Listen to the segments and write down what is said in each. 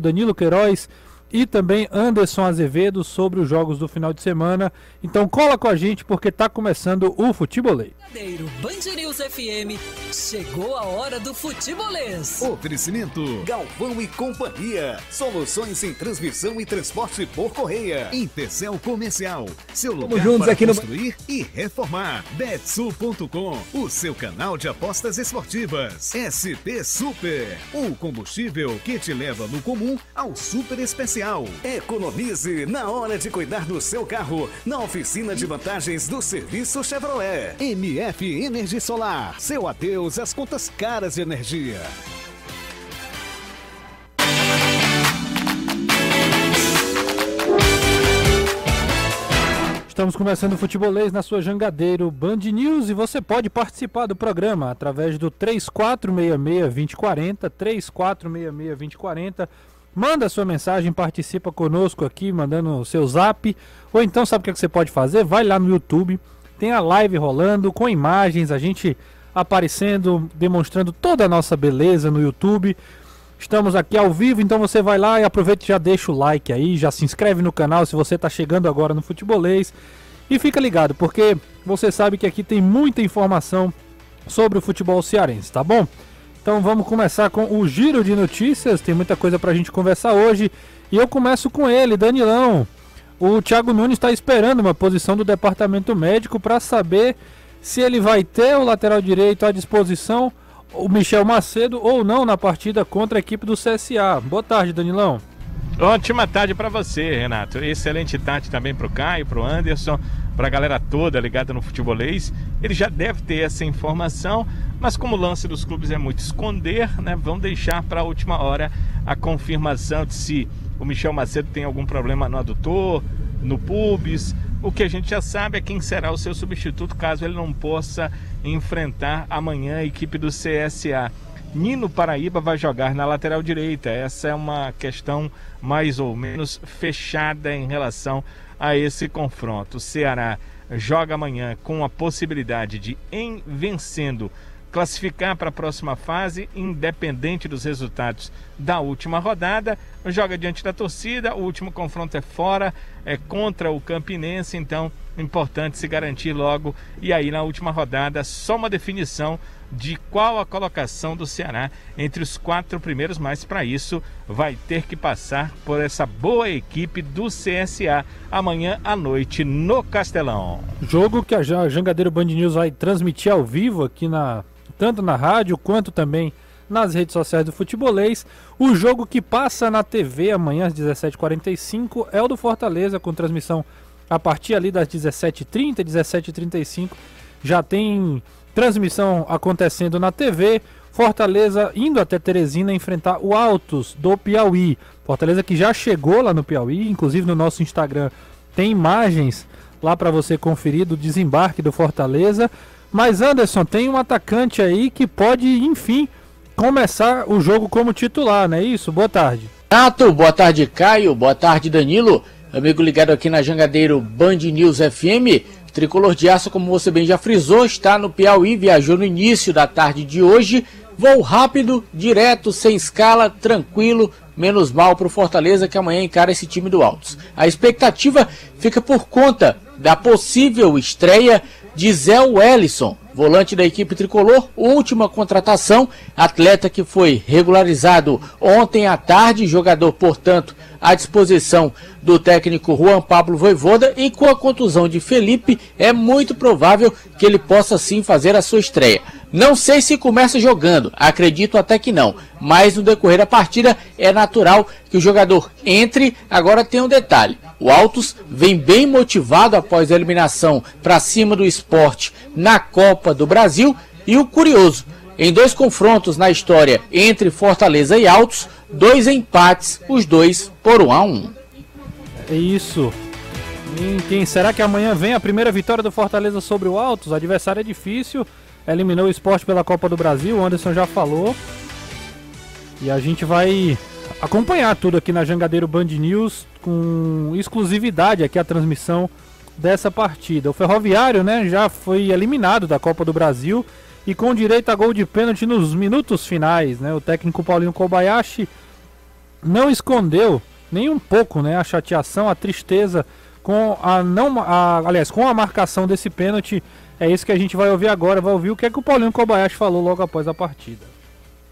Danilo Queiroz e também Anderson Azevedo sobre os jogos do final de semana. Então cola com a gente porque está começando o Futebolês. Band News FM, chegou a hora do futebolês. Oferecimento Galvão e Companhia, soluções em transmissão e transporte por correia. Intercel Comercial, seu lugar juntos para aqui no- construir e reformar. Betsul.com, o seu canal de apostas esportivas. SP Super, o combustível que te leva no comum ao super especial. Economize na hora de cuidar do seu carro na oficina de vantagens do serviço Chevrolet. MF Energia Solar, seu adeus às contas caras de energia. Estamos começando o Futebolês na sua Jangadeiro Band News e você pode participar do programa através do 3466-2040, 3466-2040. Manda sua mensagem, participa conosco aqui, mandando o seu zap. Ou então, sabe o que que você pode fazer? Vai lá no YouTube, tem a live rolando com imagens, a gente aparecendo, demonstrando toda a nossa beleza no YouTube. Estamos aqui ao vivo, então você vai lá e aproveita e já deixa o like aí, já se inscreve no canal se você está chegando agora no Futebolês. E fica ligado, porque você sabe que aqui tem muita informação sobre o futebol cearense, tá bom? Então vamos começar com o giro de notícias, tem muita coisa pra gente conversar hoje. E eu começo com ele, Danilão. O Thiago Nunes está esperando uma posição do departamento médico para saber se ele vai ter o lateral direito à disposição, o Michel Macedo, ou não na partida contra a equipe do CSA. Boa tarde, Danilão. Ótima tarde para você, Renato. Excelente tarde também para o Caio, para o Anderson, para a galera toda ligada no futebolês. Ele já deve ter essa informação, mas como o lance dos clubes é muito esconder, né? Vão deixar para a última hora a confirmação de se o Michel Macedo tem algum problema no adutor, no pubis. O que a gente já sabe é quem será o seu substituto caso ele não possa enfrentar amanhã a equipe do CSA. Nino Paraíba vai jogar na lateral direita. Essa é uma questão mais ou menos fechada em relação a esse confronto. O Ceará joga amanhã com a possibilidade de, em vencendo, classificar para a próxima fase, independente dos resultados da última rodada. Joga diante da torcida, o último confronto é fora, é contra o Campinense, então importante se garantir logo. E aí na última rodada, só uma definição de qual a colocação do Ceará entre os quatro primeiros, mas para isso vai ter que passar por essa boa equipe do CSA amanhã à noite no Castelão. Jogo que a Ja- Jangadeiro Band News vai transmitir ao vivo aqui na tanto na rádio quanto também nas redes sociais do Futebolês. O jogo que passa na TV amanhã às 17h45 é o do Fortaleza com transmissão a partir ali das 17h30, 17h35. Já tem transmissão acontecendo na TV. Fortaleza indo até Teresina enfrentar o Altos do Piauí. Fortaleza que já chegou lá no Piauí, inclusive no nosso Instagram tem imagens lá para você conferir do desembarque do Fortaleza. Mas Anderson, tem um atacante aí que pode, enfim, começar o jogo como titular, não é isso? Boa tarde. Renato, boa tarde Caio, boa tarde Danilo, amigo ligado aqui na Jangadeiro Band News FM. Tricolor de Aço, como você bem já frisou, está no Piauí, viajou no início da tarde de hoje. Voo rápido, direto, sem escala, tranquilo, menos mal para o Fortaleza que amanhã encara esse time do Altos. A expectativa fica por conta da possível estreia de Zé Wellison, volante da equipe tricolor, última contratação, atleta que foi regularizado ontem à tarde, jogador, portanto, à disposição do técnico Juan Pablo Voivoda e com a contusão de Felipe, é muito provável que ele possa sim fazer a sua estreia. Não sei se começa jogando, acredito até que não, mas no decorrer da partida é natural que o jogador entre. Agora tem um detalhe: o Altos vem bem motivado após a eliminação para cima do esporte na Copa do Brasil. E o curioso, em dois confrontos na história entre Fortaleza e Altos, dois empates, os dois por 1 a 1. É isso. Quem será que amanhã vem a primeira vitória do Fortaleza sobre o Altos? O adversário é difícil. Eliminou o esporte pela Copa do Brasil, o Anderson já falou. E a gente vai acompanhar tudo aqui na Jangadeiro Band News com exclusividade aqui a transmissão dessa partida. O Ferroviário, né, já foi eliminado da Copa do Brasil e com direito a gol de pênalti nos minutos finais, né? O técnico Paulinho Kobayashi não escondeu nem um pouco, né, a chateação, a tristeza com a não, a, aliás, com a marcação desse pênalti. É isso que a gente vai ouvir agora, vai ouvir o que é que o Paulinho Kobayashi falou logo após a partida.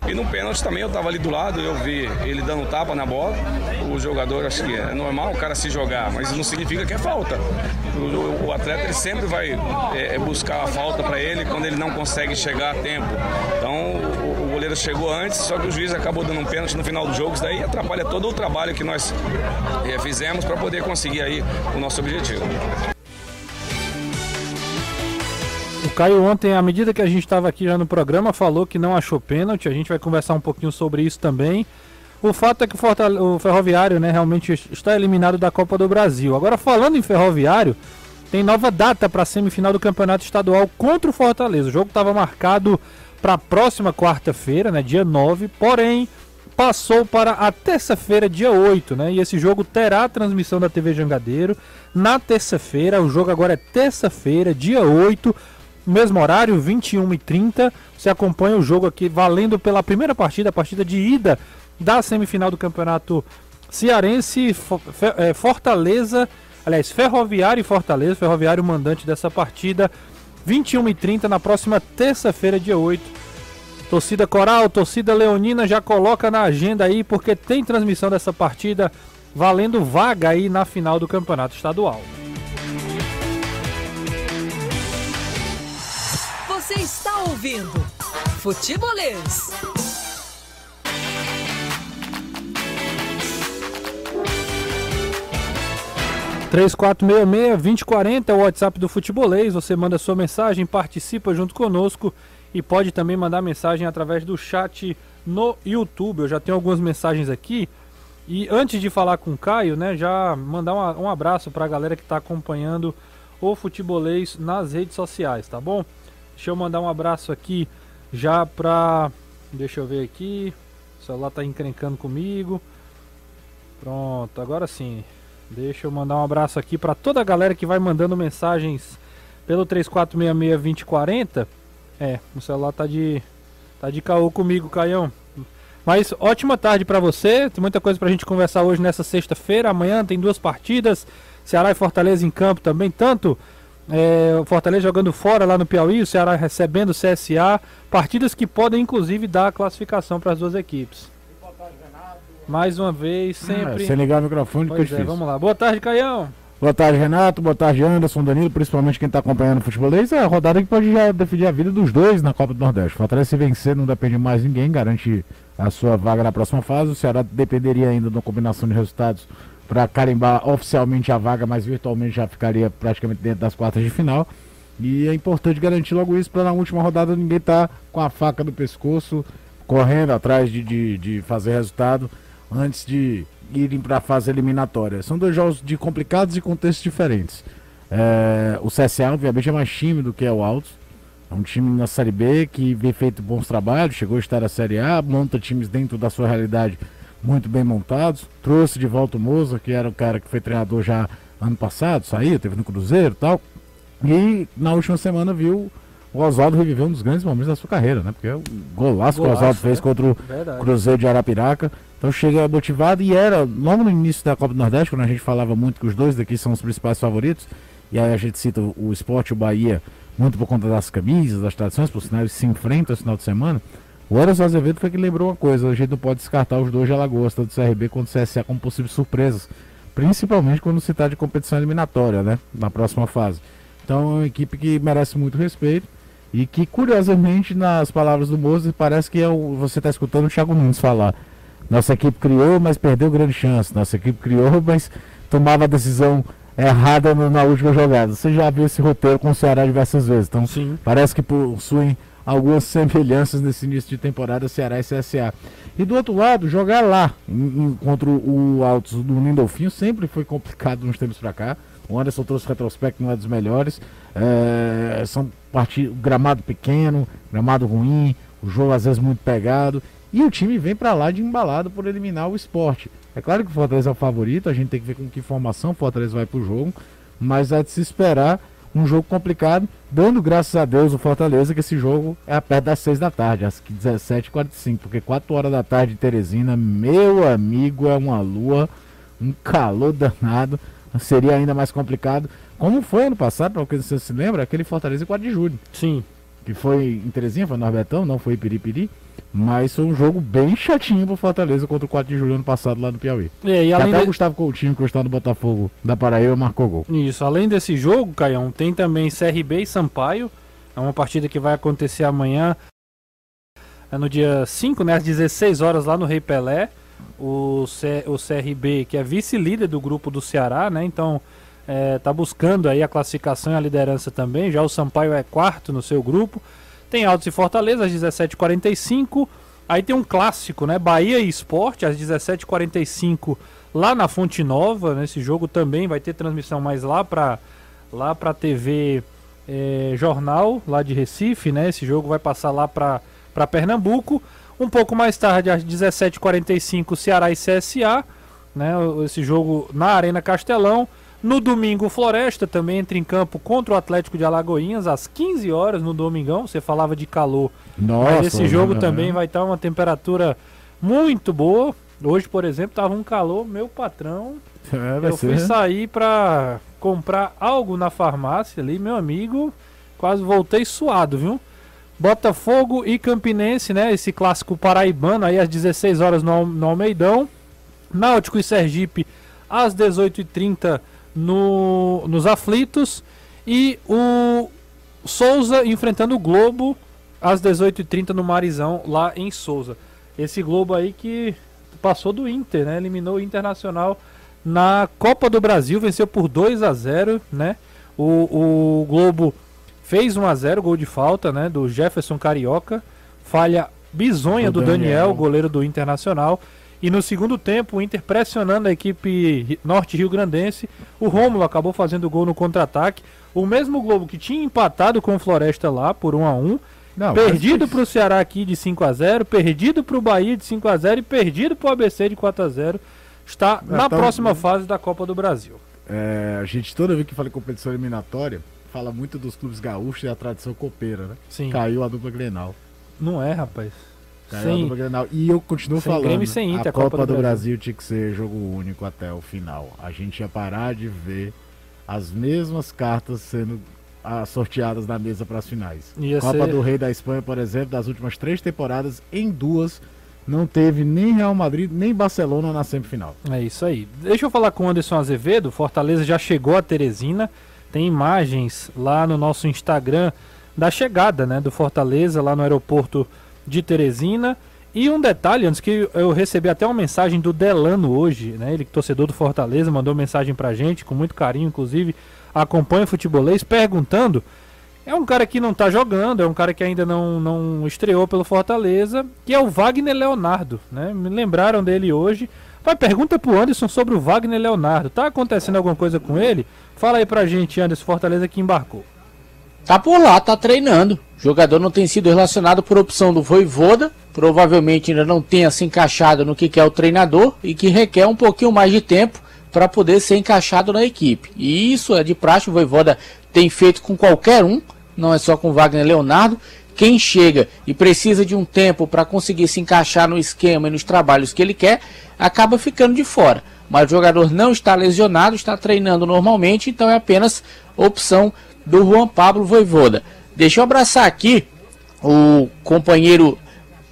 E no pênalti também eu estava ali do lado, eu vi ele dando tapa na bola. O jogador, acho que é normal o cara se jogar, mas não significa que é falta. O, o atleta ele sempre vai é, é buscar a falta para ele quando ele não consegue chegar a tempo. Então o, o, goleiro chegou antes, só que o juiz acabou dando um pênalti no final do jogo. Isso daí atrapalha todo o trabalho que nós é, fizemos para poder conseguir aí o nosso objetivo. Caio ontem, à medida que a gente estava aqui já no programa, falou que não achou pênalti. A gente vai conversar um pouquinho sobre isso também. O fato é que o, Fortale o Ferroviário né, realmente está eliminado da Copa do Brasil. Agora, falando em Ferroviário, tem nova data para a semifinal do Campeonato Estadual contra o Fortaleza. O jogo estava marcado para a próxima quarta-feira, né, dia 9, porém passou para a terça-feira, dia 8, né? E esse jogo terá transmissão da TV Jangadeiro na terça-feira. O jogo agora é terça-feira, dia 8 mesmo horário, 21 e 30 Você acompanha o jogo aqui valendo pela primeira partida, a partida de ida da semifinal do campeonato cearense, é, Fortaleza, aliás, Ferroviário e Fortaleza, Ferroviário mandante dessa partida, 21 e 30 na próxima terça-feira, dia 8. Torcida Coral, torcida Leonina já coloca na agenda aí, porque tem transmissão dessa partida valendo vaga aí na final do campeonato estadual. Você está ouvindo Futebolês. Três quatro é o WhatsApp do Futebolês. Você manda sua mensagem, participa junto conosco e pode também mandar mensagem através do chat no YouTube. Eu já tenho algumas mensagens aqui. E antes de falar com o Caio, né, já mandar um abraço para a galera que está acompanhando o Futebolês nas redes sociais, tá bom? Deixa eu mandar um abraço aqui já pra. Deixa eu ver aqui. O celular tá encrencando comigo. Pronto, agora sim. Deixa eu mandar um abraço aqui para toda a galera que vai mandando mensagens pelo 3466-2040. É, o celular tá de tá de caô comigo, Caião. Mas ótima tarde para você. Tem muita coisa pra gente conversar hoje nessa sexta-feira. Amanhã tem duas partidas. Ceará e Fortaleza em campo também, tanto é, o Fortaleza jogando fora lá no Piauí, o Ceará recebendo o CSA. Partidas que podem inclusive dar a classificação para as duas equipes. Mais uma vez, sempre. É, sem ligar o microfone, pois fica é, Vamos lá. Boa tarde, Caião. Boa tarde, Renato. Boa tarde, Anderson, Danilo, principalmente quem está acompanhando o futebolês. É a rodada que pode já definir a vida dos dois na Copa do Nordeste. O Fortaleza se vencer não depende mais de ninguém, garante a sua vaga na próxima fase. O Ceará dependeria ainda de uma combinação de resultados para carimbar oficialmente a vaga, mas virtualmente já ficaria praticamente dentro das quartas de final. E é importante garantir logo isso para na última rodada ninguém tá com a faca no pescoço, correndo atrás de, de, de fazer resultado antes de irem para a fase eliminatória. São dois jogos de complicados e contextos diferentes. É, o CSA, obviamente, é mais time do que é o Altos. É um time na Série B que vem feito bons trabalhos, chegou a estar na Série A, monta times dentro da sua realidade muito bem montados. Trouxe de volta o Moza, que era o cara que foi treinador já ano passado, saiu, teve no Cruzeiro e tal. E na última semana viu o Oswaldo reviver um dos grandes momentos da sua carreira, né? Porque é o golaço, golaço que o Oswaldo fez né? contra o Verdade. Cruzeiro de Arapiraca. Então chega motivado e era, logo no início da Copa do Nordeste, quando a gente falava muito que os dois daqui são os principais favoritos, e aí a gente cita o esporte e o Bahia muito por conta das camisas, das tradições, por sinal eles se enfrentam esse final de semana. O Anderson Azevedo foi que lembrou uma coisa: a gente não pode descartar os dois de Alagoas, tanto do CRB quanto do CSA, como possíveis surpresas, principalmente quando se trata de competição eliminatória, né? Na próxima fase. Então é uma equipe que merece muito respeito e que, curiosamente, nas palavras do Moza, parece que é o, você está escutando o Thiago Nunes falar. Nossa equipe criou, mas perdeu grande chance. Nossa equipe criou, mas tomava a decisão errada no, na última jogada. Você já viu esse roteiro com o Ceará diversas vezes. Então, Sim. parece que possuem algumas semelhanças nesse início de temporada Ceará e CSA. E do outro lado, jogar lá contra o Altos do Lindolfinho sempre foi complicado nos tempos para cá. O Anderson trouxe retrospecto, não é dos melhores. É, são partidos, gramado pequeno, gramado ruim, o jogo às vezes muito pegado. E o time vem para lá de embalado por eliminar o esporte. É claro que o Fortaleza é o favorito, a gente tem que ver com que formação o Fortaleza vai pro jogo, mas é de se esperar um jogo complicado, dando graças a Deus o Fortaleza que esse jogo é perto das 6 da tarde, às 17h45, porque 4 horas da tarde em Teresina, meu amigo, é uma lua, um calor danado, seria ainda mais complicado. Como foi ano passado, para você se lembra, aquele Fortaleza 4 de julho. Sim. Que foi em Terezinha, foi no Arbetão, não foi Piripiri. Mas foi um jogo bem chatinho pro Fortaleza contra o 4 de julho ano passado lá no Piauí. É, e Até além o de... Gustavo Coutinho, que está no Botafogo da Paraíba, marcou gol. Isso, além desse jogo, Caião, tem também CRB e Sampaio. É uma partida que vai acontecer amanhã, é no dia 5, né, às 16 horas, lá no Rei Pelé. O, C... o CRB, que é vice-líder do grupo do Ceará, né? Então é, tá buscando aí a classificação e a liderança também. Já o Sampaio é quarto no seu grupo. Tem Altos e Fortaleza às 17h45. Aí tem um clássico, né? Bahia e Esporte às 17h45 lá na Fonte Nova. Nesse jogo também vai ter transmissão mais lá para lá para TV é, Jornal, lá de Recife, né? Esse jogo vai passar lá para Pernambuco. Um pouco mais tarde, às 17h45, Ceará e CSA. Né? Esse jogo na Arena Castelão. No domingo, Floresta também entra em campo contra o Atlético de Alagoinhas às 15 horas no domingão. Você falava de calor. Nossa, mas esse jogo né? também vai estar uma temperatura muito boa. Hoje, por exemplo, tava um calor, meu patrão. É, eu fui ser. sair para comprar algo na farmácia ali, meu amigo. Quase voltei suado, viu? Botafogo e Campinense, né? Esse clássico paraibano aí às 16 horas no, no Almeidão. Náutico e Sergipe às 18h30 no, nos aflitos. E o Souza enfrentando o Globo às 18h30 no Marizão, lá em Souza. Esse Globo aí que passou do Inter, né? Eliminou o Internacional na Copa do Brasil, venceu por 2 a 0 né? O, o Globo fez 1 a 0 gol de falta, né? Do Jefferson Carioca. Falha bizonha Do do Daniel, Daniel. goleiro do Internacional. E no segundo tempo, o Inter pressionando a equipe norte rio-grandense. O Rômulo acabou fazendo gol no contra-ataque. O mesmo Globo que tinha empatado com o Floresta lá por 1 a 1 Não, perdido para o Ceará aqui de 5 a 0 perdido para o Bahia de 5 a 0 e perdido para o ABC de 4 a 0 Está É, na tá- próxima fase da Copa do Brasil. É, a gente, toda vez que fala em competição eliminatória, fala muito dos clubes gaúchos e a tradição copeira, né? Sim. Caiu a dupla Grenal. Não é, rapaz. Caiu a Sim. dupla Grenal. E eu continuo Sem falando, Grêmio sem Inter, a a Copa Copa, do do, Brasil. Brasil. tinha que ser jogo único até o final. A gente ia parar de ver as mesmas cartas sendo ah, sorteadas na mesa para as finais. Ia Copa ser- do Rei da Espanha, por exemplo, das últimas três temporadas, em duas, não teve nem Real Madrid, nem Barcelona na semifinal. É isso aí. Deixa eu falar com o Anderson Azevedo. Fortaleza já chegou a Teresina. Tem imagens lá no nosso Instagram da chegada né, do Fortaleza lá no aeroporto de Teresina. E um detalhe, antes que eu recebi até uma mensagem do Delano hoje, né? Ele torcedor do Fortaleza, mandou mensagem pra gente, com muito carinho, inclusive, acompanha o futebolês, perguntando. É um cara que não tá jogando, é um cara que ainda não, não estreou pelo Fortaleza, que é o Wagner Leonardo, né? Me lembraram dele hoje. Pai, pergunta pro Anderson sobre o Wagner Leonardo. Tá acontecendo alguma coisa com ele? Fala aí pra gente, Anderson Fortaleza que embarcou. Tá por lá, tá treinando. O jogador não tem sido relacionado por opção do Voivoda. Provavelmente ainda não tenha se encaixado no que quer o treinador e que requer um pouquinho mais de tempo para poder ser encaixado na equipe. E isso é de praxe, o Voivoda tem feito com qualquer um, não é só com Wagner Leonardo. Quem chega e precisa de um tempo para conseguir se encaixar no esquema e nos trabalhos que ele quer, acaba ficando de fora. Mas o jogador não está lesionado, está treinando normalmente, então é apenas opção do Juan Pablo Voivoda. Deixa eu abraçar aqui o companheiro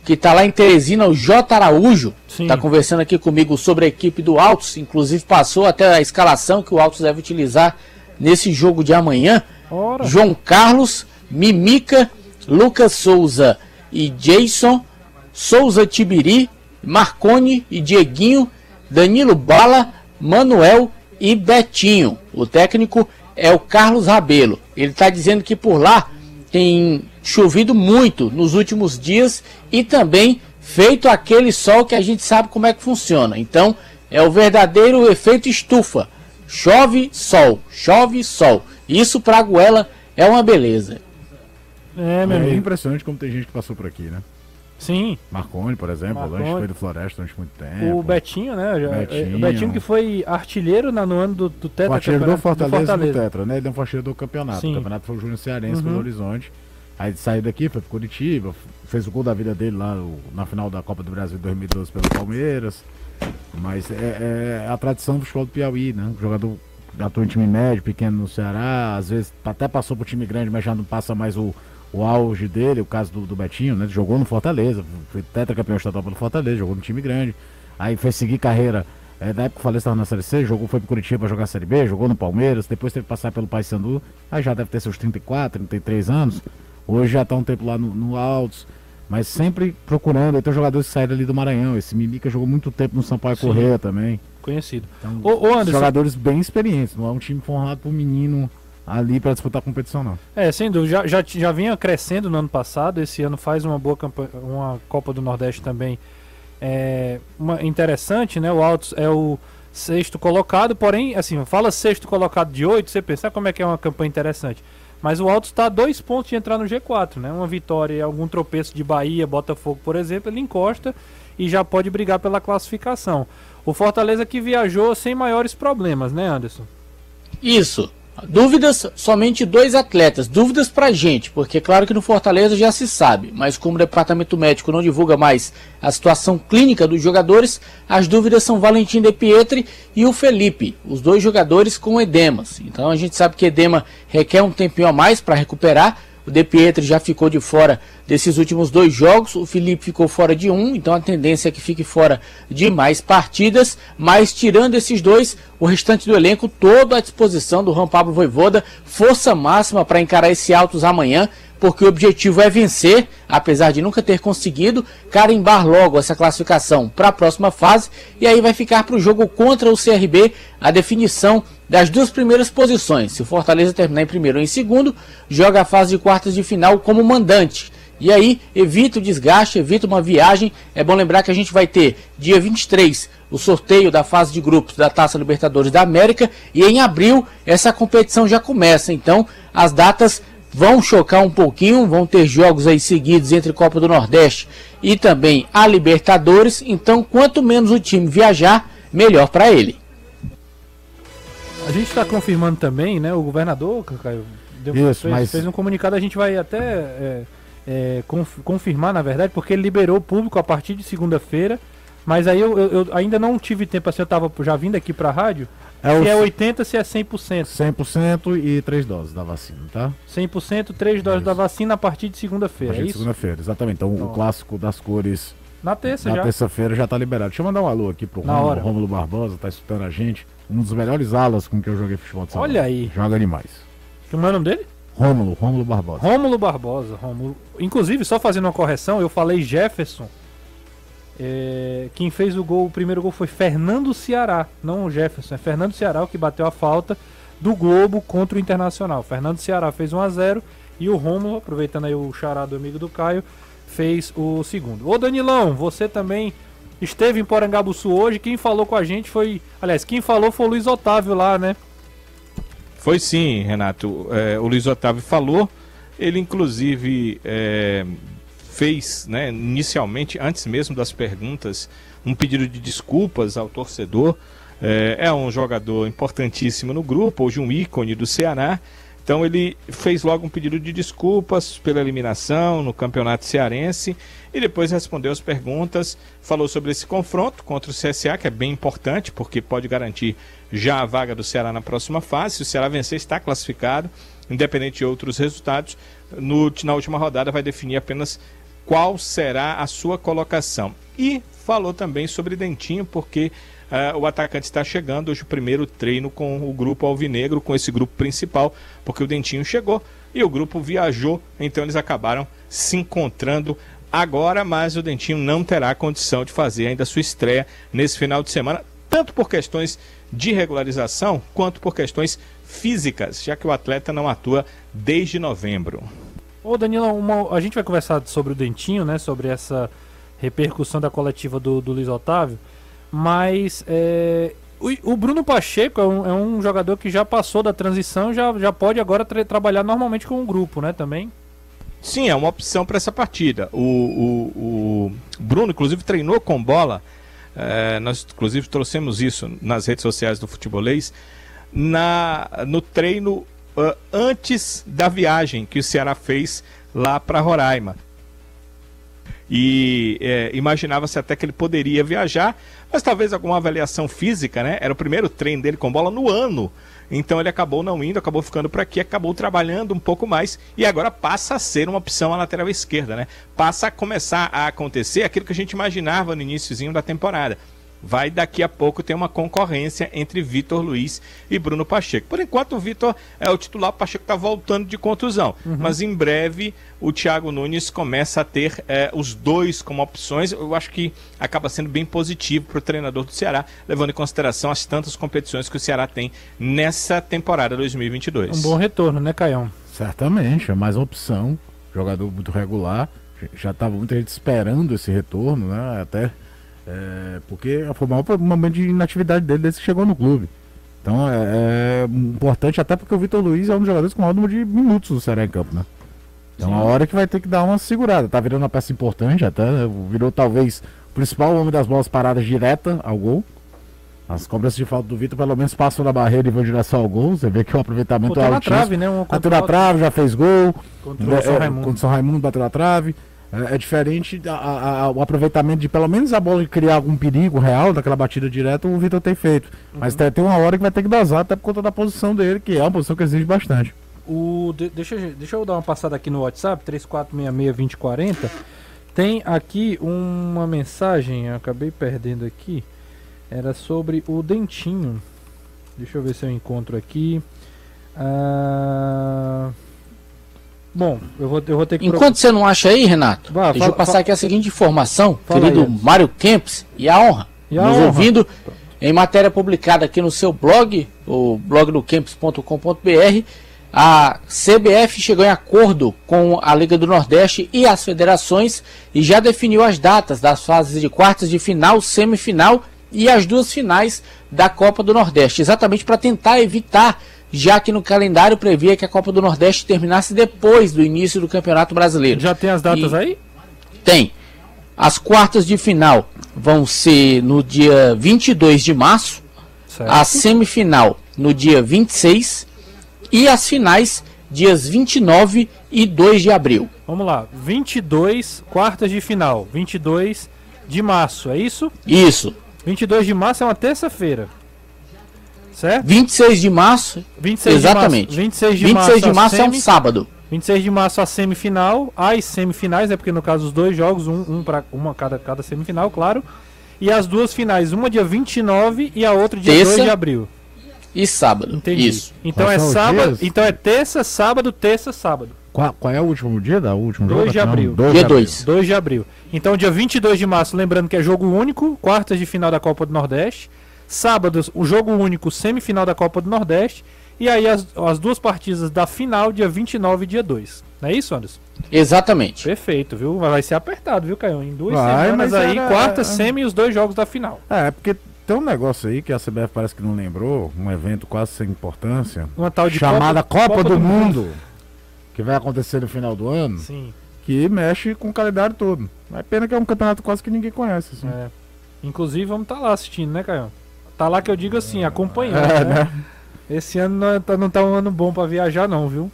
que está lá em Teresina, o J. Araújo, está conversando aqui comigo sobre a equipe do Altos, inclusive passou até a escalação que o Altos deve utilizar nesse jogo de amanhã. Ora. João Carlos, Mimica, Lucas Souza e Jason, Souza Tibiri, Marcone e Dieguinho, Danilo Bala, Manuel e Betinho. O técnico é o Carlos Rabelo. Ele está dizendo que por lá tem chovido muito nos últimos dias e também feito aquele sol que a gente sabe como é que funciona. Então é o verdadeiro efeito estufa. Chove, sol, chove, sol. Isso para a goela é uma beleza. É, meu É amigo. impressionante como tem gente que passou por aqui, né? Sim. Marconi, por exemplo, o Marconi. Lanche foi do Floresta durante muito tempo. O Betinho, né? já- Betinho. O Betinho que foi artilheiro na- no ano do, do Tetra O artilheiro do Campeonato- Fortaleza, do Tetra, né? Ele não foi artilheiro do campeonato. Sim. O campeonato foi o Júnior Cearense, Uhum. Belo Horizonte. Aí saiu daqui, foi pro Curitiba, fez o gol da vida dele lá o- na final da Copa do Brasil de 2012 pelo Palmeiras. Mas é, é a tradição do futebol do Piauí, né? O jogador atua em time médio, pequeno no Ceará, às vezes até passou pro time grande, mas já não passa mais o, o auge dele, o caso do, do Betinho, né? Jogou no Fortaleza, foi tetracampeão estadual pelo Fortaleza, jogou no time grande. Aí foi seguir carreira. É, na época que o Fortaleza estava na Série C, jogou, foi pro Curitiba pra jogar a Série B, jogou no Palmeiras, depois teve que passar pelo Paysandu, aí já deve ter seus 34, 33 anos. Hoje já tá um tempo lá no, no Altos, mas sempre procurando. Tem jogadores que saíram ali do Maranhão. Esse Mimica jogou muito tempo no Sampaio. Correia também. Conhecido. Então, Ô, ô Anderson, jogadores bem experientes, não é um time formado por menino ali para disputar a competição, não. É, sem dúvida. Já, já, já vinha crescendo no ano passado. Esse ano faz uma boa campanha, uma Copa do Nordeste também é, uma, interessante, né? O Altos é o sexto colocado, porém, assim, fala sexto colocado de oito, você pensa "Ah, como é que é uma campanha interessante. Mas o Altos está a dois pontos de entrar no G4, né? Uma vitória e algum tropeço de Bahia, Botafogo, por exemplo, ele encosta e já pode brigar pela classificação. O Fortaleza que viajou sem maiores problemas, né, Anderson? Isso. Dúvidas, somente dois atletas. Dúvidas pra gente, porque claro que no Fortaleza já se sabe, mas como o departamento médico não divulga mais a situação clínica dos jogadores, as dúvidas são Valentim De Pietri e o Felipe, os dois jogadores com edemas. Então a gente sabe que edema requer um tempinho a mais para recuperar. O De Pietri já ficou de fora desses últimos dois jogos, o Felipe ficou fora de um, então a tendência é que fique fora de mais partidas, mas tirando esses dois, o restante do elenco todo à disposição do Juan Pablo Voivoda, força máxima para encarar esse Altos amanhã, porque o objetivo é vencer, apesar de nunca ter conseguido, carimbar logo essa classificação para a próxima fase, e aí vai ficar para o jogo contra o CRB a definição das duas primeiras posições. Se o Fortaleza terminar em primeiro ou em segundo, joga a fase de quartas de final como mandante. E aí, evita o desgaste, evita uma viagem. É bom lembrar que a gente vai ter dia 23 o sorteio da fase de grupos da Taça Libertadores da América e em abril essa competição já começa. Então, as datas vão chocar um pouquinho, vão ter jogos aí seguidos entre Copa do Nordeste e também a Libertadores. Então, quanto menos o time viajar, melhor para ele. A gente está confirmando também, né? O governador, Caio, deu- Isso, fez, mas- fez um comunicado, a gente vai até é, é, conf- confirmar, na verdade, porque ele liberou o público a partir de segunda-feira. Mas aí eu, eu- eu ainda não tive tempo assim, eu tava já vindo aqui pra rádio. É se o é 80, se é 100%. 100% e três doses da vacina, tá? 100%, três doses Isso. da vacina a partir de A segunda-feira. É partir de isso? segunda-feira, exatamente. Então, o Pronto. clássico das cores Na terça na já. terça-feira já tá liberado. Deixa eu mandar um alô aqui pro Na Rômulo, Barbosa, tá escutando a gente. Um dos melhores alas com que eu joguei futebol de São Olha aí. Joga demais. Como é o nome dele? Rômulo, Rômulo Barbosa. Rômulo Barbosa. Rômulo. Inclusive, só fazendo uma correção, eu falei Jefferson. É, quem fez o gol, o primeiro gol foi Fernando Ceará, não o Jefferson. É Fernando Ceará o que bateu a falta do Globo contra o Internacional. Fernando Ceará fez 1 a 0 e o Rômulo, aproveitando aí o chará do amigo do Caio, fez o segundo. Ô Danilão, você também esteve em Porangabuçu hoje. Quem falou com a gente foi. Aliás, quem falou foi o Luiz Otávio lá, né? Foi sim, Renato. É, o Luiz Otávio falou. Ele, inclusive, é, fez, né, inicialmente, antes mesmo das perguntas, um pedido de desculpas ao torcedor. É, é um jogador importantíssimo no grupo, hoje um ícone do Ceará. Então ele fez logo um pedido de desculpas pela eliminação no campeonato cearense e depois respondeu as perguntas, falou sobre esse confronto contra o CSA, que é bem importante, porque pode garantir já a vaga do Ceará na próxima fase. Se o Ceará vencer, está classificado, independente de outros resultados. No, na última rodada vai definir apenas qual será a sua colocação. E falou também sobre Dentinho, porque ah, o atacante está chegando hoje o primeiro treino com o grupo Alvinegro, com esse grupo principal, porque o Dentinho chegou e o grupo viajou, então eles acabaram se encontrando agora, mas o Dentinho não terá condição de fazer ainda a sua estreia nesse final de semana, tanto por questões de regularização quanto por questões físicas, já que o atleta não atua desde novembro. Ô Danilo, uma- a gente vai conversar sobre o Dentinho, né? Sobre essa repercussão da coletiva do, do Luiz Otávio. Mas é, o, o Bruno Pacheco é um, é um jogador que já passou da transição já, já pode agora tra- trabalhar normalmente com o grupo, né? Também. Sim, é uma opção para essa partida. O, o, o, Bruno, inclusive, treinou com bola. É, nós, inclusive, trouxemos isso nas redes sociais do Futebolês. Na, no treino antes da viagem que o Ceará fez lá para Roraima. E é, imaginava-se até que ele poderia viajar, mas talvez alguma avaliação física, né? Era o primeiro treino dele com bola no ano. Então ele acabou não indo, acabou ficando por aqui, acabou trabalhando um pouco mais e agora passa a ser uma opção à lateral esquerda, né? Passa a começar a acontecer aquilo que a gente imaginava no iníciozinho da temporada vai daqui a pouco ter uma concorrência entre Vitor Luiz e Bruno Pacheco. Por enquanto, o Vitor é o titular, o Pacheco está voltando de contusão. Uhum. Mas em breve o Thiago Nunes começa a ter é, os dois como opções. Eu acho que acaba sendo bem positivo para o treinador do Ceará, levando em consideração as tantas competições que o Ceará tem nessa temporada 2022. Um bom retorno, né, Caião? Certamente, é mais uma opção. Jogador muito regular. Já estava muita gente esperando esse retorno, né? Até é, porque foi o maior momento de inatividade dele desde que chegou no clube. Então é, é importante, até porque o Vitor Luiz é um dos jogadores com o número de minutos do Ceará em campo, né? Então é a hora que vai ter que dar uma segurada. Tá virando uma peça importante até, né? virou talvez o principal homem das bolas paradas direta ao gol. As cobranças de falta do Vitor pelo menos passam na barreira e vão direção ao gol. Você vê que o aproveitamento é altíssimo. Trave, né? Um bateu na trave, já fez gol. Contra o São é, Raimundo. Contra o São Raimundo bateu na trave. É, é diferente a, a, a, o aproveitamento de pelo menos a bola de criar algum perigo real daquela batida direta, o Vitor tem feito. Uhum. Mas tem, tem, uma hora que vai ter que dosar, até por conta da posição dele, que é uma posição que exige bastante. O, de, deixa, deixa eu dar uma passada aqui no WhatsApp, 3466-2040. Tem aqui uma mensagem, acabei perdendo aqui. Era sobre o dentinho. Deixa eu ver se eu encontro aqui. Ah. Bom, eu vou, eu vou ter que. Enquanto você não acha aí, Renato, Vá, deixa fala, eu passar fala, aqui a seguinte informação, querido aí. Mário Kempis, e a honra, e a nos honra. ouvindo em matéria publicada aqui no seu blog, o blog do Kempis.com.br. A CBF chegou em acordo com a Liga do Nordeste e as federações e já definiu as datas das fases de quartas de final, semifinal e as duas finais da Copa do Nordeste, exatamente para tentar evitar já que no calendário previa que a Copa do Nordeste terminasse depois do início do Campeonato Brasileiro. Já tem as datas e aí? Tem. As quartas de final vão ser no dia 22 de março, certo. a semifinal no dia 26 e as finais dias 29 e 2 de abril. Vamos lá, 22 quartas de final, 22 de março, é isso? Isso. 22 de março é uma terça-feira. Certo? 26 de março. 26 exatamente. De março, 26 de 26 março, de março é um sábado. 26 de março a semifinal, as semifinais, é porque no caso os dois jogos, um, um para uma cada, cada semifinal, claro. E as duas finais, uma dia 29 e a outra dia terça 2 de abril. E sábado. Entendi. Isso. Então Quais é sábado, então é terça, sábado, terça, sábado. Qual, qual, é o último dia da último 2 jogo? De abril. 2 dia 2. 2 de abril. Então dia 22 de março, lembrando que é jogo único, quartas de final da Copa do Nordeste. Sábados, o jogo único, semifinal da Copa do Nordeste. E aí as, as duas partidas da final, dia 29 e dia 2. Não é isso, Anderson? Exatamente. Perfeito, viu? Vai ser apertado, viu, Caio? Em duas Vai, semanas aí, era... quarta, semi e os dois jogos da final. É, é, porque tem um negócio aí que a CBF parece que não lembrou, um evento quase sem importância. Uma tal de chamada Copa, Copa, Copa do, do mundo, mundo, que vai acontecer no final do ano. Sim. Que mexe com o calendário todo. É pena que é um campeonato quase que ninguém conhece. Assim. É. Inclusive, vamos estar tá lá assistindo, né, Caio? Tá lá que eu digo assim, acompanhando. É, né? né? Esse ano não é, tá, não tá um ano bom para viajar, não, viu?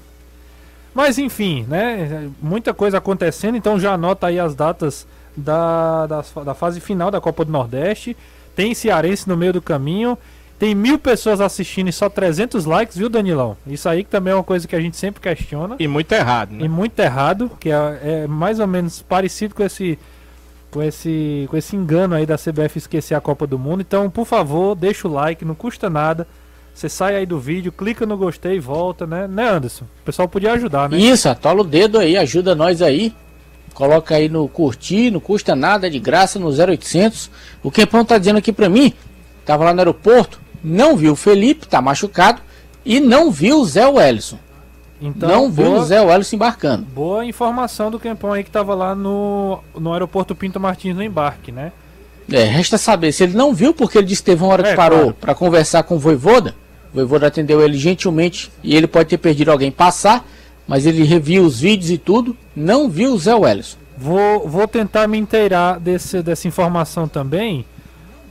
Mas enfim, né? Muita coisa acontecendo, então já anota aí as datas da, da, da fase final da Copa do Nordeste. Tem Cearense no meio do caminho. Tem mil pessoas assistindo e só 300 likes, viu, Danilão? Isso aí que também é uma coisa que a gente sempre questiona. E muito errado, né? E muito errado, que é, é mais ou menos parecido com esse com esse, com esse engano aí da CBF esquecer a Copa do Mundo. Então, por favor, deixa o like, não custa nada. Você sai aí do vídeo, clica no gostei e volta, né? Né, Anderson? O pessoal podia ajudar, né? Isso, atola o dedo aí, ajuda nós aí. Coloca aí no curtir, não custa nada, é de graça no 0800. O Kempão tá dizendo aqui pra mim, tava lá no aeroporto, não viu o Felipe, tá machucado, e não viu o Zé Wellison. Então, não viu boa, o Zé Welles embarcando. Boa informação do Kempão aí que estava lá no, no aeroporto Pinto Martins no embarque, né? É, resta saber se ele não viu, porque ele disse que teve uma hora que é, parou claro. para conversar com o Voivoda. O Voivoda atendeu ele gentilmente e ele pode ter perdido alguém passar. mas ele reviu os vídeos e tudo, não viu o Zé Wellison. Vou, vou tentar me inteirar desse, dessa informação também,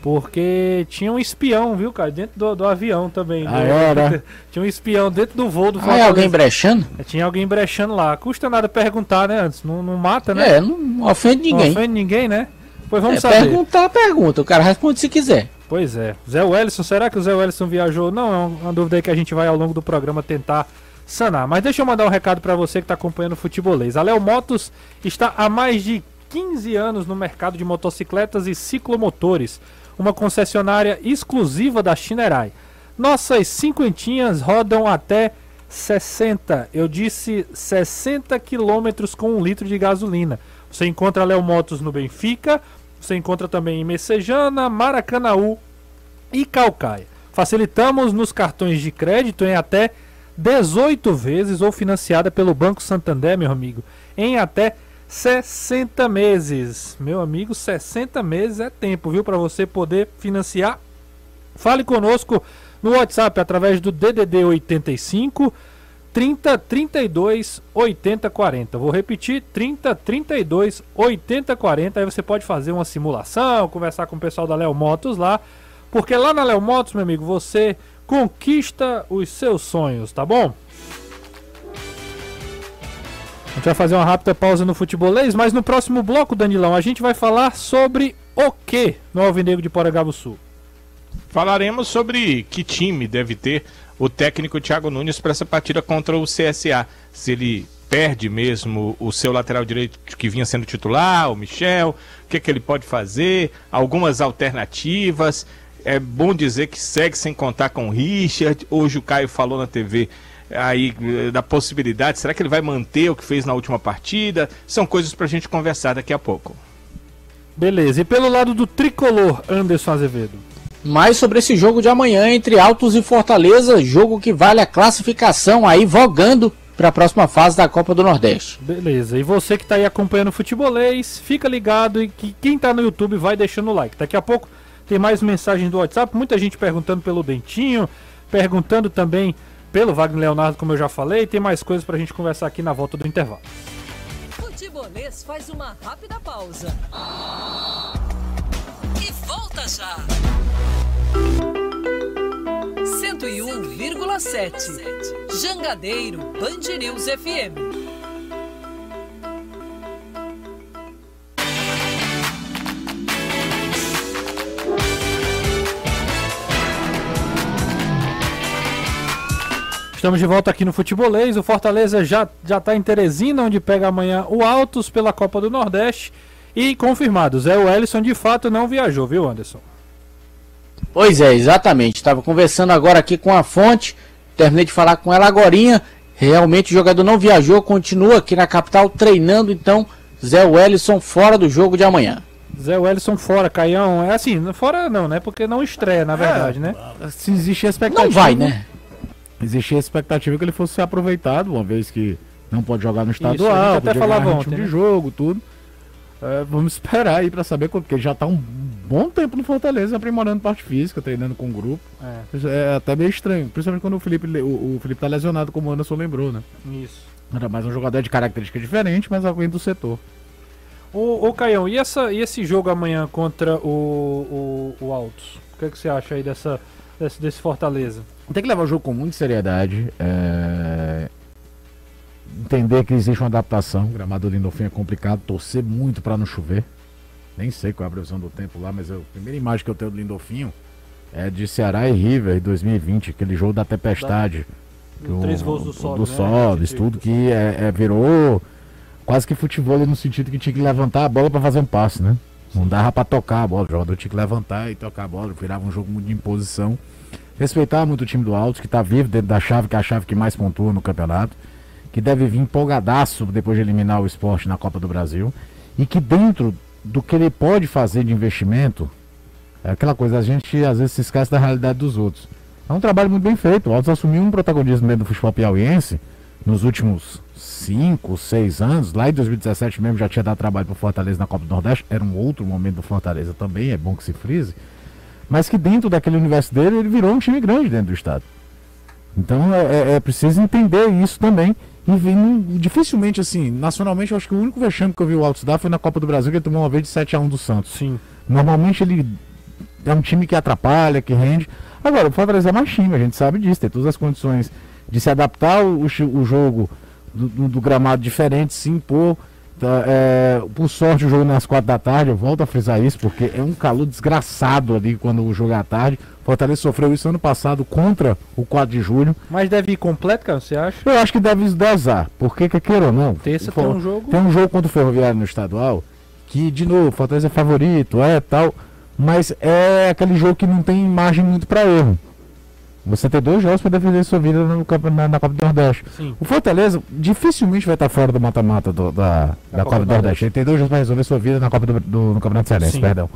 porque tinha um espião, viu, cara, dentro do, do avião também. Ah, do- era? Tinha um espião dentro do voo do Ah, é alguém Fortaleza. brechando? É, Tinha alguém brechando lá. Custa nada perguntar, né, antes? Não, não mata, né? É, não ofende Não ninguém. ofende ninguém, né? Pois vamos É, saber. perguntar, pergunta. O cara responde se quiser. Pois é. Zé Wellison, será que o Zé Wellison viajou? Não, é uma dúvida aí que a gente vai ao longo do programa tentar sanar. Mas deixa eu mandar um recado para você que está acompanhando o futebolês. A Léo Motos está há mais de 15 anos no mercado de motocicletas e ciclomotores. Uma concessionária exclusiva da Chinerai. Nossas cinquentinhas rodam até 60, eu disse 60 quilômetros com um litro de gasolina. Você encontra Léo Motos no Benfica, você encontra também em Messejana, Maracanaú e Calcaia. Facilitamos nos cartões de crédito em até 18 vezes ou financiada pelo Banco Santander, meu amigo, em até 60 meses. Meu amigo, 60 meses é tempo, viu, para você poder financiar. Fale conosco no WhatsApp através do DDD 85 30 32 80 40. Vou repetir: 30 32 80 40. Aí você pode fazer uma simulação, conversar com o pessoal da Léo Motos lá. Porque lá na Léo Motos, meu amigo, você conquista os seus sonhos, tá bom? A gente vai fazer uma rápida pausa no futebolês, mas no próximo bloco, Danilão, a gente vai falar sobre o que no Alvinegro de Porangaba Sul. Falaremos sobre que time deve ter o técnico Thiago Nunes para essa partida contra o CSA. Se ele perde mesmo o seu lateral direito que vinha sendo titular, o Michel, o que, que ele pode fazer, algumas alternativas. É bom dizer que segue sem contar com o Richard. Hoje o Caio falou na TV aí eh, da possibilidade. Será que ele vai manter o que fez na última partida? São coisas para a gente conversar daqui a pouco. Beleza, e pelo lado do tricolor, Anderson Azevedo. Mais sobre esse jogo de amanhã entre Altos e Fortaleza, jogo que vale a classificação aí vogando para a próxima fase da Copa do Nordeste. Beleza, e você que tá aí acompanhando o futebolês, fica ligado e que quem tá no YouTube vai deixando o like. Daqui a pouco tem mais mensagens do WhatsApp, muita gente perguntando pelo Dentinho, perguntando também pelo Wagner Leonardo, como eu já falei, tem mais coisas pra gente conversar aqui na volta do intervalo. Futebolês faz uma rápida pausa. E volta já. 101,7 Jangadeiro Band News FM. Estamos de volta aqui no Futebolês. O Fortaleza já, já tá em Teresina, onde pega amanhã o Altos pela Copa do Nordeste. E confirmado, Zé Wellison de fato não viajou, viu, Anderson? Pois é, exatamente. Estava conversando agora aqui com a fonte, terminei de falar com ela agorinha. Realmente o jogador não viajou, continua aqui na capital treinando, então Zé Wellison fora do jogo de amanhã. Zé Wellison fora, Caião. É assim, fora não, né? Porque não estreia, na verdade, né? Se existia expectativa. Não vai, né? Existia a expectativa que ele fosse ser aproveitado, uma vez que não pode jogar no estadual, gente até falava ontem, né? de jogo, tudo. É, vamos esperar aí pra saber, porque ele já tá um bom tempo no Fortaleza, aprimorando parte física, treinando com o grupo. É, É até meio estranho, principalmente quando o Felipe, o, o Felipe tá lesionado, como o Anderson lembrou, né? isso. Era mais um jogador de característica diferente, mas alguém do setor. Ô, ô Caião, e, essa, e esse jogo amanhã contra o, o, o Altos? O que, é que você acha aí dessa, desse, desse Fortaleza? Tem que levar o jogo com muita seriedade. é, Entender que existe uma adaptação. O gramado do Lindolfim é complicado. Torcer muito pra não chover. Nem sei qual é a previsão do tempo lá, mas a primeira imagem que eu tenho do Lindolfinho é de Ceará e River em 2020, aquele jogo da tempestade. que o- Três gols do Sobe, Do né? Sobis, tudo que é, é- virou quase que futebol no sentido que tinha que levantar a bola pra fazer um passe, né? Não dava pra tocar a bola, o jogador tinha que levantar e tocar a bola, virava um jogo muito de imposição. Respeitar muito o time do Altos, que tá vivo dentro da chave, que é a chave que mais pontua no campeonato, que deve vir empolgadaço depois de eliminar o esporte na Copa do Brasil, e que dentro do que ele pode fazer de investimento, é aquela coisa, a gente às vezes se esquece da realidade dos outros. É um trabalho muito bem feito. O Altos assumiu um protagonismo dentro do futebol piauiense nos últimos 5, 6 anos. Lá em 2017 mesmo já tinha dado trabalho para o Fortaleza na Copa do Nordeste. Era um outro momento do Fortaleza também, é bom que se frise. Mas que dentro daquele universo dele, ele virou um time grande dentro do estado. Então é, é- é preciso entender isso também. E vem- não- dificilmente, assim, nacionalmente, eu acho que o único vexame que eu vi o Altos dar foi na Copa do Brasil, que ele tomou uma vez de 7x1 do Santos. Sim. Normalmente ele é um time que atrapalha, que rende. Agora, o Fortaleza é mais time, a gente sabe disso, tem todas as condições de se adaptar o, o jogo do, do- do gramado diferente, se impor. Tá, é, por sorte, o jogo nas quatro da tarde, eu volto a frisar isso, porque é um calor desgraçado ali quando o jogo é à tarde. Fortaleza sofreu isso ano passado contra o 4 de julho. Mas deve ir completo, cara, você acha? Eu acho que deve dosar, porque quer queira ou não. Terça tem um jogo. tem um jogo contra o Ferroviário no estadual, que, de novo, Fortaleza é favorito, é tal, mas é aquele jogo que não tem margem muito para erro. Você tem dois jogos para defender sua vida no, na, na Copa do Nordeste. Sim. O Fortaleza dificilmente vai estar fora do mata-mata do- da, da, Copa, do Nordeste. Ele tem dois jogos para resolver sua vida na Copa do, do- no Campeonato Cearense, perdão.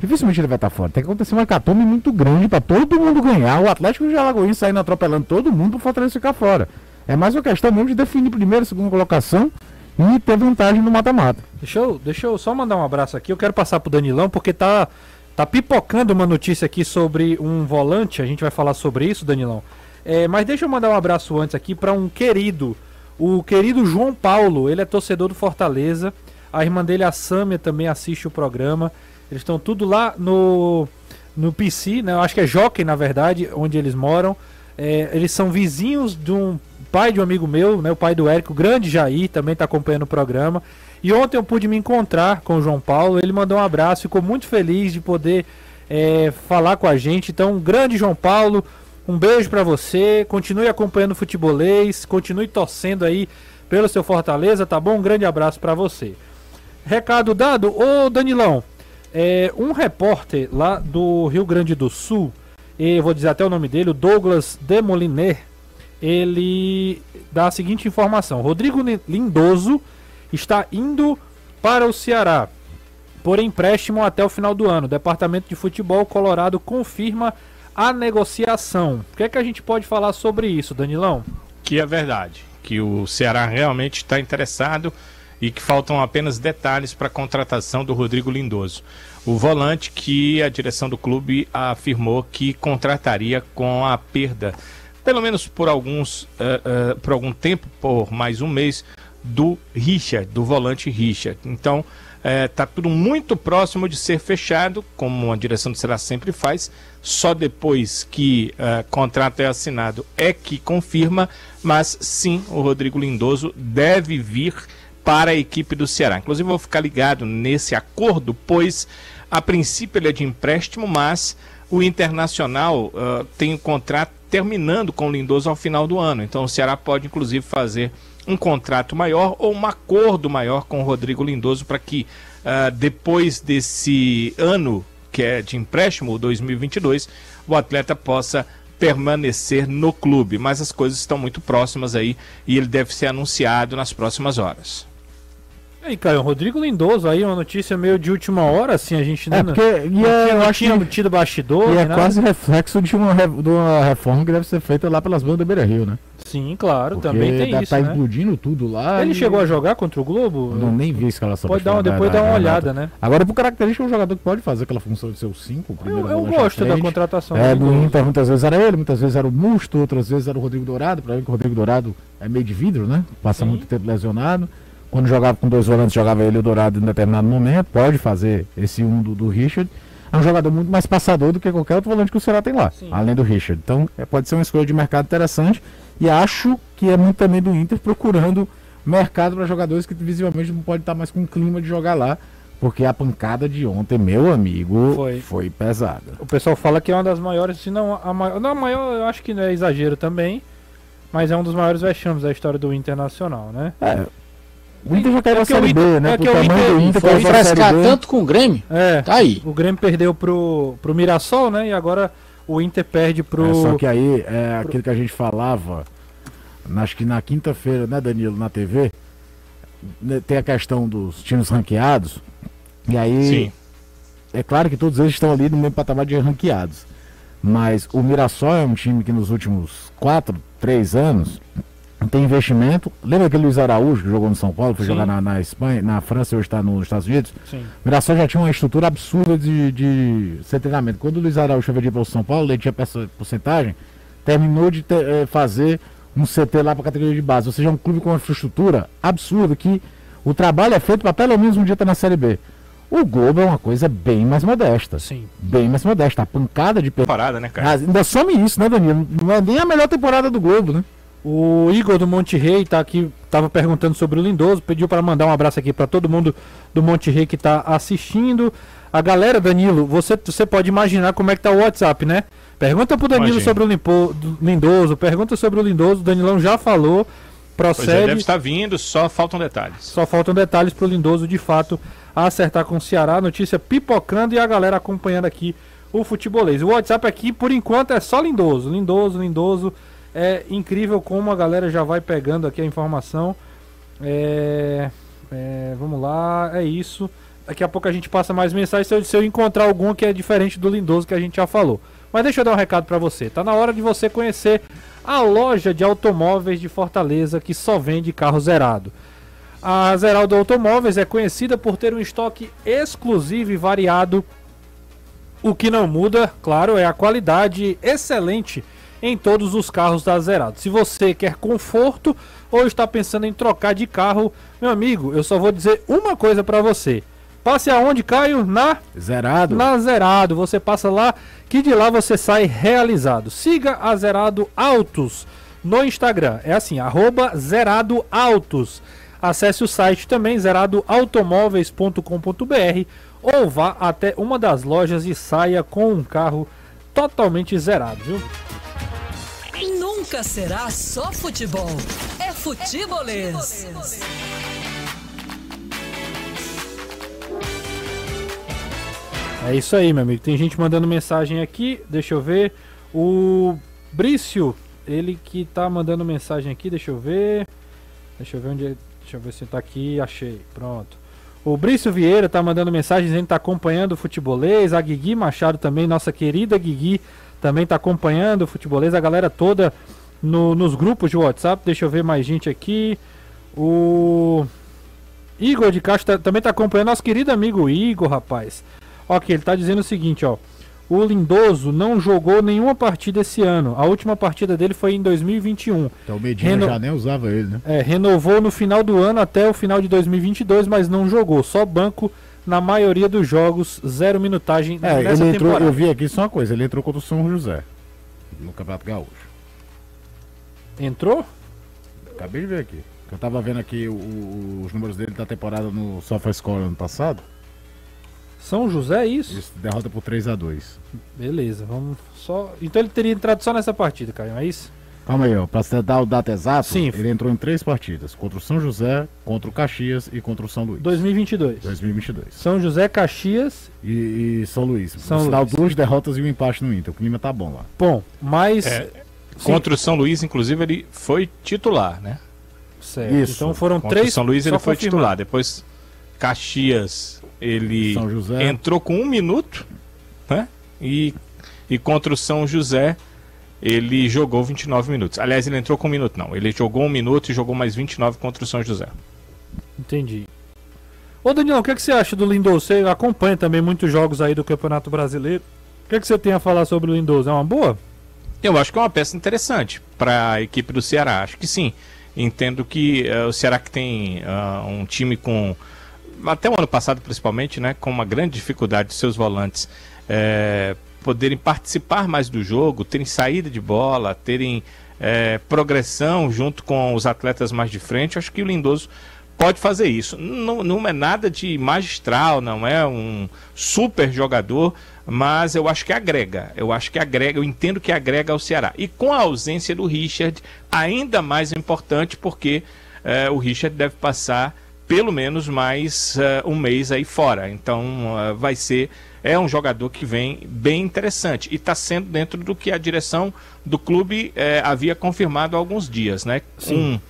Dificilmente ele vai estar fora. Tem que acontecer uma hecatombe muito grande para todo mundo ganhar. O Atlético de Alagoinhas saindo atropelando todo mundo para o Fortaleza ficar fora. É mais uma questão mesmo de definir primeira e segunda colocação e ter vantagem no mata-mata. Deixa eu, deixa eu só mandar um abraço aqui. Eu quero passar pro Danilão, porque tá, tá pipocando uma notícia aqui sobre um volante. A gente vai falar sobre isso, Danilão. É, mas deixa eu mandar um abraço antes aqui para um querido, o querido João Paulo. Ele é torcedor do Fortaleza. A irmã dele, a Sâmia, também assiste o programa. Eles estão tudo lá no, no PC, né? Eu acho que é Jockey, na verdade, onde eles moram. É, eles são vizinhos de um pai de um amigo meu, né? O pai do Érico, o grande Jair, também está acompanhando o programa. E ontem eu pude me encontrar com o João Paulo. Ele mandou um abraço, ficou muito feliz de poder é, falar com a gente. Então, grande João Paulo, um beijo pra você. Continue acompanhando o futebolês, continue torcendo aí pelo seu Fortaleza, tá bom? Um grande abraço pra você. Recado dado, ô Danilão, é, um repórter lá do Rio Grande do Sul, e vou dizer até o nome dele, o Douglas Demoliner, ele dá a seguinte informação: Rodrigo Li- Lindoso está indo para o Ceará por empréstimo até o final do ano. O Departamento de Futebol Colorado confirma a negociação. O que é que a gente pode falar sobre isso, Danilão? que é verdade, que o Ceará realmente está interessado e que faltam apenas detalhes para a contratação do Rodrigo Lindoso. O volante que a direção do clube afirmou que contrataria com a perda, pelo menos por alguns, eh, eh, por algum tempo, por mais um mês, do Richard, do volante Richard. Então, está tudo muito próximo de ser fechado, como a direção do Ceará sempre faz. Só depois que o contrato é assinado é que confirma, mas sim, o Rodrigo Lindoso deve vir para a equipe do Ceará. Inclusive, vou ficar ligado nesse acordo, pois a princípio ele é de empréstimo, mas o Internacional ah, tem o contrato terminando com o Lindoso ao final do ano. Então o Ceará pode, inclusive, fazer um contrato maior ou um acordo maior com o Rodrigo Lindoso para que ah, depois desse ano que é de empréstimo, o 2022, o atleta possa permanecer no clube. Mas as coisas estão muito próximas aí e ele deve ser anunciado nas próximas horas. E aí, Caio, Rodrigo Lindoso aí, uma notícia meio de última hora, assim, a gente É, não, porque e não é, não acho tinha que tido bastidor. e é nada. quase reflexo de uma, de uma reforma que deve ser feita lá pelas bandas do Beira Rio, né? Sim, claro, Porque também tem deve isso, tá né? explodindo tudo lá. Ele e- chegou a jogar contra o Globo? Eu não nem vi a escalação. Pode dar uma, depois da- dar uma da- olhada, da- né? Agora, por característica, é um jogador que pode fazer aquela função de ser o 5. Eu, eu gosto da contratação. É. Inter muitas vezes era ele, muitas vezes era o Musto, outras vezes era o Rodrigo Dourado. Pra mim que o Rodrigo Dourado é meio de vidro, né? Passa Sim. muito tempo lesionado. Quando jogava com dois volantes, jogava ele e o Dourado em determinado momento. Pode fazer esse um do, do Richard. É um jogador muito mais passador do que qualquer outro volante que o Ceará tem lá, Sim. além do Richard. Então, é, pode ser uma escolha de mercado interessante. E acho que é muito também do Inter procurando mercado para jogadores que visivelmente não pode estar mais com o clima de jogar lá. Porque a pancada de ontem, meu amigo, Foi. foi pesada. O pessoal fala que é uma das maiores, se não a maior. Não, a maior eu acho que não é exagero também. Mas é um dos maiores vexames da história do Internacional, né? É. O Inter já caiu É na Série Inter- B, né? é que o tamanho Inter do Inter Foi frescar B. tanto com o Grêmio? É. Tá aí. O Grêmio perdeu pro, pro Mirassol, né? E agora o Inter perde pro. É, só que aí é aquilo que a gente falava, acho que na quinta-feira, né, Danilo, na TV, né, tem a questão dos times ranqueados. E aí, Sim. é claro que todos eles estão ali no mesmo patamar de ranqueados. Mas o Mirassol é um time que nos últimos quatro, três anos tem investimento. Lembra aquele Luiz Araújo que jogou no São Paulo, foi Sim. jogar na, na Espanha, na França e hoje está nos Estados Unidos? Sim. O Mirassol já tinha uma estrutura absurda de, de ser treinamento. Quando o Luiz Araújo veio para o São Paulo, ele tinha perso- porcentagem terminou de ter, eh, fazer um CT lá para a categoria de base. Ou seja, é um clube com uma infraestrutura absurda que o trabalho é feito para pelo menos um dia estar na Série B. O Globo é uma coisa bem mais modesta. Sim. Bem mais modesta. A pancada de Parada, né, cara? Ah, ainda some isso, né, Danilo? Não é nem a melhor temporada do Globo, né? O Igor do Monte Rei tá aqui, tava perguntando sobre o Lindoso, pediu para mandar um abraço aqui para todo mundo do Monte Rei que tá assistindo. A galera, Danilo, você, você pode imaginar como é que tá o WhatsApp, né? Pergunta pro Danilo Imagino. sobre o Limpo, do Lindoso, pergunta sobre o Lindoso, o Danilão já falou, Pois é, procede. deve estar vindo, só faltam detalhes. Só faltam detalhes pro Lindoso de fato acertar com o Ceará. Notícia pipocando e a galera acompanhando aqui o futebolês. O WhatsApp aqui, por enquanto, é só Lindoso. Lindoso, Lindoso. É incrível como a galera já vai pegando aqui a informação. É, é, vamos lá, é isso. Daqui a pouco a gente passa mais mensagens se eu, se eu encontrar algum que é diferente do Lindoso que a gente já falou. Mas deixa eu dar um recado pra você. Tá na hora de você conhecer a loja de automóveis de Fortaleza que só vende carro zerado. A Zeraldo Automóveis é conhecida por ter um estoque exclusivo e variado. O que não muda, claro, é a qualidade excelente em todos os carros da Zeraldo. Se você quer conforto ou está pensando em trocar de carro, meu amigo, eu só vou dizer uma coisa para você. Passe aonde, Caio? Na Zerado. na Zerado. Você passa lá, que de lá você sai realizado. Siga a Zerado Autos no Instagram. É assim, arroba Zerado Autos. Acesse o site também, zeradoautomóveis.com.br ou vá até uma das lojas e saia com um carro totalmente zerado, viu? Nunca será só futebol. É futebolês. É isso aí, meu amigo. Tem gente mandando mensagem aqui. Deixa eu ver. O Brício, ele que tá mandando mensagem aqui. Deixa eu ver. Deixa eu ver onde. Deixa eu ver se tá aqui. Achei. Pronto. O Brício Vieira tá mandando mensagem dizendo que tá acompanhando o futebolês. A Guigui Machado também, nossa querida Guigui, também tá acompanhando o futebolês. A galera toda no- nos grupos de WhatsApp. Deixa eu ver mais gente aqui. O Igor de Castro tá- também tá acompanhando. Nosso querido amigo Igor, rapaz. Ok, ele tá dizendo o seguinte, ó. O Lindoso não jogou nenhuma partida esse ano. A última partida dele foi em 2021. Então o Medina Reno- já nem usava ele, né? É, renovou no final do ano até o final de 2022, mas não jogou. Só banco na maioria dos jogos, zero minutagem É, ele entrou, temporada. eu vi aqui só uma coisa, ele entrou contra o São José no Campeonato Gaúcho. Entrou? Acabei de ver aqui. Eu tava vendo aqui o- o- os números dele da temporada no SofaScore ano passado. São José, é isso? Isso, derrota por 3 a 2 Beleza, vamos só. Então ele teria entrado só nessa partida, Caio, é isso? Calma aí, ó. Pra você dar o data exato, Sim. ele entrou em três partidas. Contra o São José, contra o Caxias e contra o São Luís. 2022. 2022. São José, Caxias. E, e São Luís. São no final, Luís. duas derrotas e um empate no Inter. O clima tá bom lá. Bom, mas. É, Contra o São Luís, inclusive, ele foi titular, né? certo. Isso. Então foram Contra três. o São Luís ele foi confirmar. titular. Depois, Caxias, ele São José. entrou com um minuto, né? E, e contra o São José, ele jogou 29 minutos. Aliás, ele entrou com um minuto, não. Ele jogou um minuto e jogou mais 29 contra o São José. Entendi. Ô Danilão, o que, é que você acha do Lindoso? Você acompanha também muitos jogos aí do Campeonato Brasileiro. O que, é que você tem a falar sobre o Lindoso? É uma boa? Eu acho que é uma peça interessante para a equipe do Ceará. Acho que sim. Entendo que eh, o Ceará que tem ah, um time com até o ano passado principalmente, né, com uma grande dificuldade de seus volantes eh, poderem participar mais do jogo, terem saída de bola, terem eh, progressão junto com os atletas mais de frente. Acho que o Lindoso pode fazer isso. Não, não é nada de magistral, não é um super jogador, mas eu acho que agrega. Eu acho que agrega, eu entendo que agrega ao Ceará. E com a ausência do Richard, ainda mais importante, porque eh, o Richard deve passar pelo menos mais eh, um mês aí fora. Então eh, vai ser. É um jogador que vem bem interessante e está sendo dentro do que a direção do clube eh, havia confirmado há alguns dias, né? Um,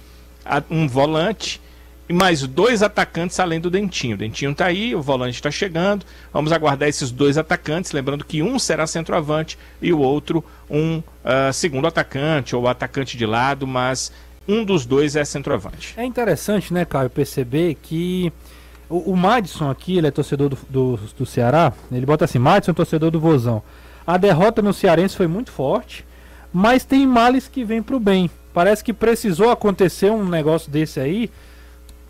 a- um volante e mais dois atacantes além do Dentinho. O Dentinho está aí, o volante está chegando. Vamos aguardar esses dois atacantes. Lembrando que um será centroavante e o outro um ah, segundo atacante ou atacante de lado, mas um dos dois é centroavante. É interessante, né, Caio, perceber que o, o Madison aqui, ele é torcedor do, do, do Ceará, ele bota assim, Madison, torcedor do Vozão. A derrota no Cearense foi muito forte, mas tem males que vêm pro bem. Parece que precisou acontecer um negócio desse aí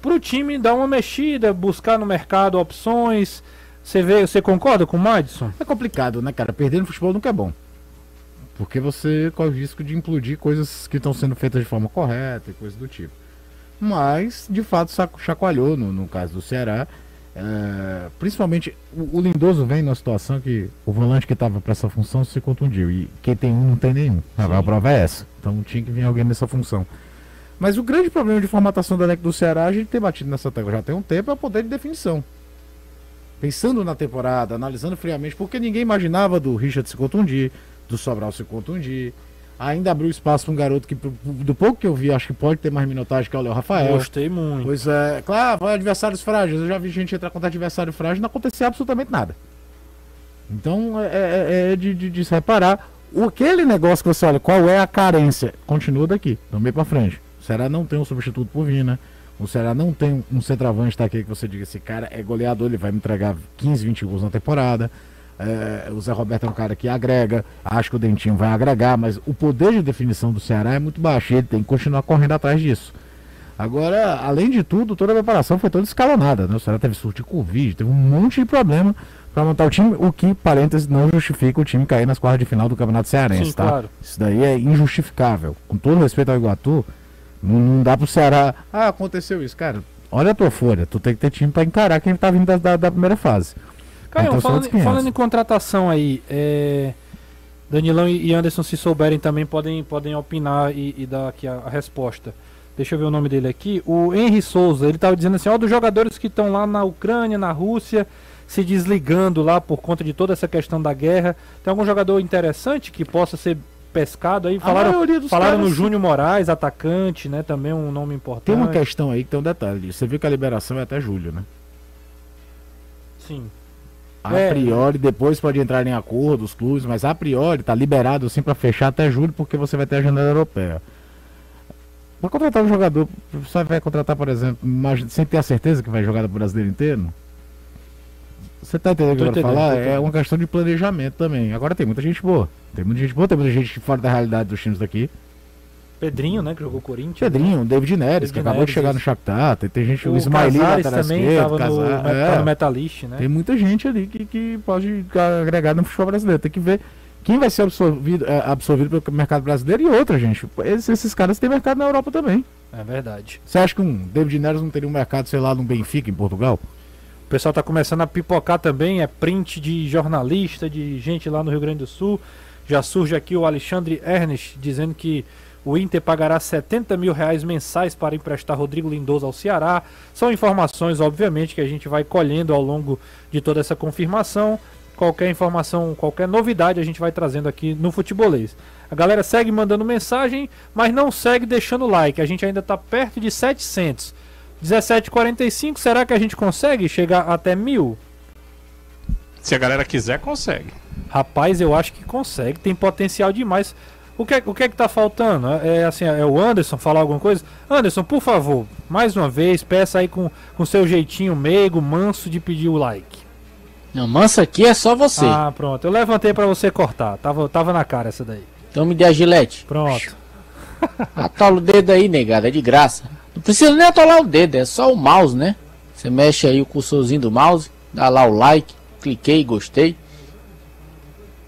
pro time dar uma mexida, buscar no mercado opções. Você vê, você concorda com o Madison? É complicado, né, cara? Perder no futebol nunca é bom. Porque você corre o risco de implodir coisas que estão sendo feitas de forma correta e coisas do tipo. Mas, de fato, saco- chacoalhou no, no caso do Ceará. É, principalmente, o, o Lindoso vem numa situação que o volante que estava para essa função se contundiu. E quem tem um não tem nenhum. A prova é essa. Então tinha que vir alguém nessa função. Mas o grande problema de formatação do elenco do Ceará, a gente tem batido nessa tecla já tem um tempo, é o poder de definição. Pensando na temporada, analisando friamente, porque ninguém imaginava do Richard se contundir, do Sobral se contundir. Ainda abriu espaço para um garoto que, do pouco que eu vi, acho que pode ter mais minutagem, que é o Léo Rafael. Gostei muito. Pois é, claro, adversários frágeis. Eu já vi gente entrar contra adversário frágil e não acontecia absolutamente nada. Então é, é- é de, de- de se reparar. O, aquele negócio que você olha, qual é a carência? Continua daqui, do meio pra frente. O Ceará não tem um substituto por Vina. O Ceará não tem um, centroavante tá aqui que você diga, esse cara é goleador, ele vai me entregar 15, 20 gols na temporada. É, o Zé Roberto é um cara que agrega, acho que o Dentinho vai agregar, mas o poder de definição do Ceará é muito baixo e ele tem que continuar correndo atrás disso. Agora, além de tudo, toda a preparação foi toda escalonada, né? O Ceará teve surto de Covid, teve um monte de problema para montar o time, o que, parênteses, não justifica o time cair nas quartas de final do Campeonato Cearense, Sim, tá? claro. Isso daí é injustificável. Com todo respeito ao Iguatu, não, não dá pro Ceará. Ah, aconteceu isso, cara. Olha a tua folha, tu tem que ter time para encarar quem tá vindo da, da, da primeira fase. Caio, Então, falando, outros 500. falando em contratação aí, é, Danilão e Anderson, se souberem também, podem, podem opinar e, e dar aqui a, a resposta. Deixa eu ver o nome dele aqui. O Henry Souza, ele estava dizendo assim, ó, dos jogadores que estão lá na Ucrânia, na Rússia, se desligando lá por conta de toda essa questão da guerra. Tem algum jogador interessante que possa ser pescado aí? A Falaram, maioria dos falaram caras- no Júnior Moraes, atacante, né? Também um nome importante. Tem uma questão aí que tem um detalhe. Você viu que a liberação é até julho, né? Sim. A É. priori, depois pode entrar em acordo os clubes, mas a priori tá liberado assim para fechar até julho, porque você vai ter a janela europeia. Pra contratar um jogador, você vai contratar, por exemplo, sem ter a certeza que vai jogar no brasileiro inteiro? Você tá entendendo o que eu quero falar? É uma questão de planejamento também. Agora tem muita gente boa. Tem muita gente boa, tem muita gente fora da realidade dos times daqui. Pedrinho, né? Que jogou Corinthians. Pedrinho, David Neres, que David acabou de Neres, chegar no isso. Shakhtar. Tem, tem gente, o, O Ismaili lateral também estava no, é. tá no Metalist, né? Tem muita gente ali que, que pode agregar no futebol brasileiro. Tem que ver quem vai ser absorvido, é, absorvido pelo mercado brasileiro e outra, gente. Esses, esses caras têm mercado na Europa também. É verdade. Você acha que um David Neres não teria um mercado, sei lá, no Benfica, em Portugal? O pessoal tá começando a pipocar também, é print de jornalista, de gente lá no Rio Grande do Sul. Já surge aqui o Alexandre Ernest dizendo que o Inter pagará 70 mil reais mensais para emprestar Rodrigo Lindoso ao Ceará. São informações, obviamente, que a gente vai colhendo ao longo de toda essa confirmação. Qualquer informação, qualquer novidade a gente vai trazendo aqui no Futebolês. A galera segue mandando mensagem, mas não segue deixando like. A gente ainda está perto de 700. 17,45, será que a gente consegue chegar até mil? Se a galera quiser, consegue. Rapaz, eu acho que consegue, tem potencial demais. O que, é- o que é que tá faltando? É, é assim, é o Anderson falar alguma coisa? Anderson, por favor, mais uma vez, peça aí com, com seu jeitinho meigo, manso de pedir o like. Não, mansa aqui é só você. Ah, pronto. Eu levantei pra você cortar. Tava, tava na cara essa daí. Então me dê a gilete. Pronto. Atola o dedo aí, negada, é de graça. Não precisa nem atolar o dedo, é só o mouse, né? Você mexe aí o cursorzinho do mouse, dá lá o like, cliquei, gostei.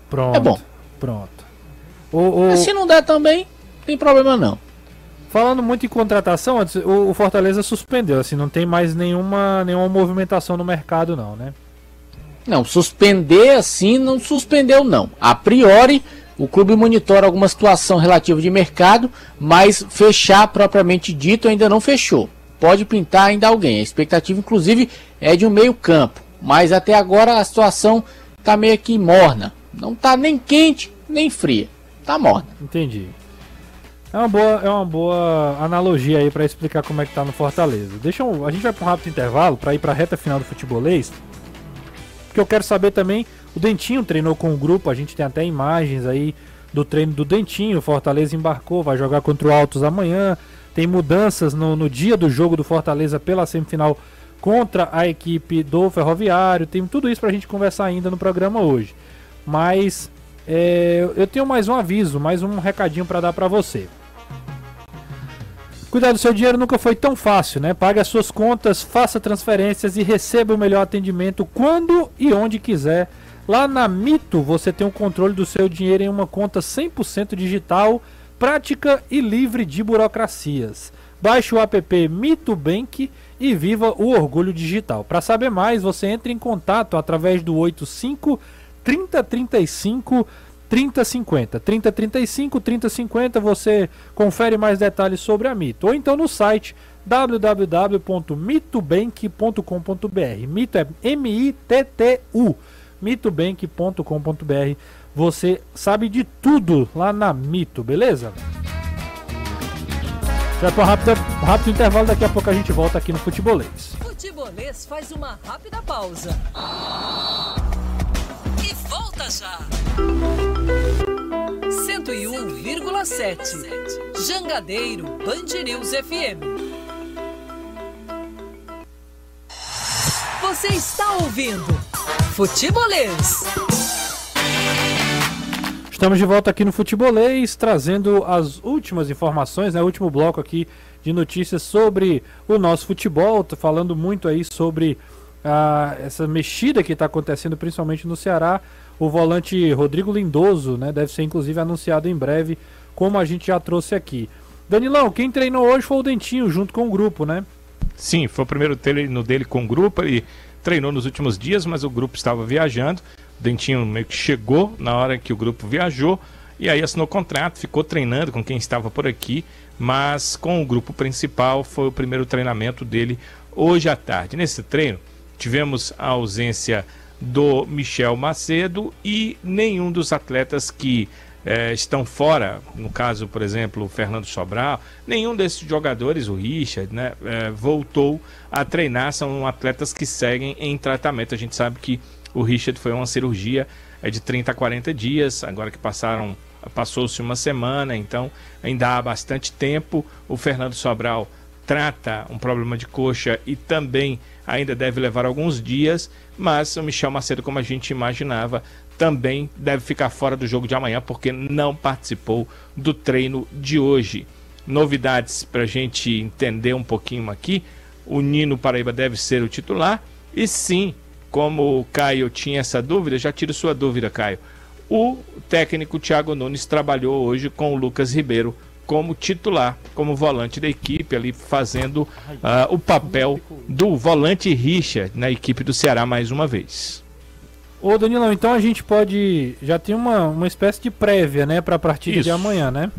Pronto. É bom. Pronto. O, o- Mas se não der também, não tem problema não. Falando muito em contratação, antes, o, o Fortaleza suspendeu. Assim, não tem mais nenhuma, nenhuma movimentação no mercado, não, né? Não, suspender assim não suspendeu não. A priori, o clube monitora alguma situação relativa de mercado, mas fechar propriamente dito ainda não fechou. Pode pintar ainda alguém. A expectativa, inclusive, é de um meio campo. Mas até agora a situação tá meio que morna. Não tá nem quente, nem fria. Tá morna. Entendi. É uma boa, é uma boa analogia aí pra explicar como é que tá no Fortaleza. Deixa eu, a gente vai para um rápido intervalo pra ir pra reta final do futebolês. Porque eu quero saber também, o Dentinho treinou com o grupo, a gente tem até imagens aí do treino do Dentinho, o Fortaleza embarcou, vai jogar contra o Altos amanhã. Tem mudanças no, no dia do jogo do Fortaleza pela semifinal contra a equipe do Ferroviário. Tem tudo isso pra gente conversar ainda no programa hoje. Mas É, eu tenho mais um aviso, mais um recadinho para dar para você. Cuidar do seu dinheiro nunca foi tão fácil, né? Pague as suas contas, faça transferências e receba o melhor atendimento quando e onde quiser. Lá na Mito você tem o controle do seu dinheiro em uma conta 100% digital, prática e livre de burocracias. Baixe o app Mito Bank e viva o orgulho digital. Para saber mais, você entra em contato através do 85 3035 3050. 3035 3050 você confere mais detalhes sobre a Mito ou então no site www.mitobank.com.br. Mito é M I T T U. mitobank.com.br. Você sabe de tudo lá na Mito, beleza? Já para rápido, rápido intervalo, daqui a pouco a gente volta aqui no Futebolês. Futebolês faz uma rápida pausa. E volta já. 101,7 Jangadeiro Band News FM. Você está ouvindo Futebolês. Estamos de volta aqui no Futebolês, trazendo as últimas informações, né? O último bloco aqui de notícias sobre o nosso futebol. Tô falando muito aí sobre ah, essa mexida que está acontecendo, principalmente no Ceará. O volante Rodrigo Lindoso, né? Deve ser inclusive anunciado em breve, como a gente já trouxe aqui. Danilão, quem treinou hoje foi o Dentinho, junto com o grupo, né? Sim, foi o primeiro treino dele com o grupo. Ele treinou nos últimos dias, mas o grupo estava viajando. O Dentinho meio que chegou na hora que o grupo viajou e aí assinou contrato, ficou treinando com quem estava por aqui, mas com o grupo principal foi o primeiro treinamento dele hoje à tarde. Nesse treino tivemos a ausência do Michel Macedo e nenhum dos atletas que eh, estão fora, no caso, por exemplo, o Fernando Sobral, nenhum desses jogadores, o Richard, né, eh, voltou a treinar, são atletas que seguem em tratamento. A gente sabe que o Richard foi uma cirurgia é de 30 a 40 dias, agora que passaram passou-se uma semana, então ainda há bastante tempo. O Fernando Sobral trata um problema de coxa e também ainda deve levar alguns dias, mas o Michel Macedo, como a gente imaginava, também deve ficar fora do jogo de amanhã porque não participou do treino de hoje. Novidades para a gente entender um pouquinho aqui: o Nino Paraíba deve ser o titular, e sim, como o Caio tinha essa dúvida, já tiro sua dúvida, Caio. O técnico Thiago Nunes trabalhou hoje com o Lucas Ribeiro como titular, como volante da equipe, ali fazendo uh, o papel do volante Richard na equipe do Ceará mais uma vez. Ô Danilão, então a gente pode. Já tem uma, uma espécie de prévia, né, para a partida de Isso. amanhã, né?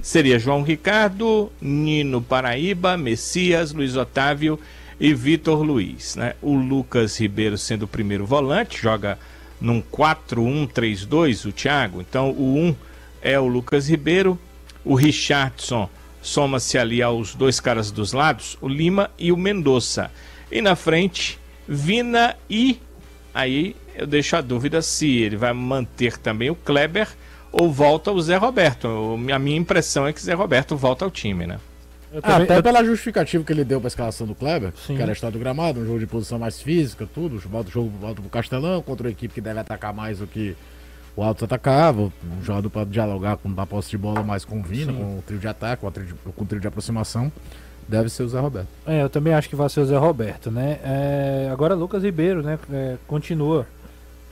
Seria João Ricardo, Nino Paraíba, Messias, Luiz Otávio e Vitor Luiz. Né? O Lucas Ribeiro sendo o primeiro volante, joga num 4-1-3-2, o Thiago. Então o 1 é o Lucas Ribeiro, o Richardson soma-se ali aos dois caras dos lados, o Lima e o Mendonça. E na frente, Vina e. Aí eu deixo a dúvida se ele vai manter também o Kleber ou volta o Zé Roberto. A minha impressão é que Zé Roberto volta ao time, né? Ah, também- até eu- pela justificativa que ele deu pra escalação do Kleber, Sim. que era estado do gramado, um jogo de posição mais física, tudo. Volta o jogo volta pro Castelão contra uma equipe que deve atacar mais do que o Altos atacava. Um jogador para dialogar com a posse de bola mais com o Vina, Sim. com o trio de ataque, com o trio de, com o trio de aproximação. Deve ser o Zé Roberto. É, eu também acho que vai ser o Zé Roberto, né? É, agora Lucas Ribeiro, né? é, continua.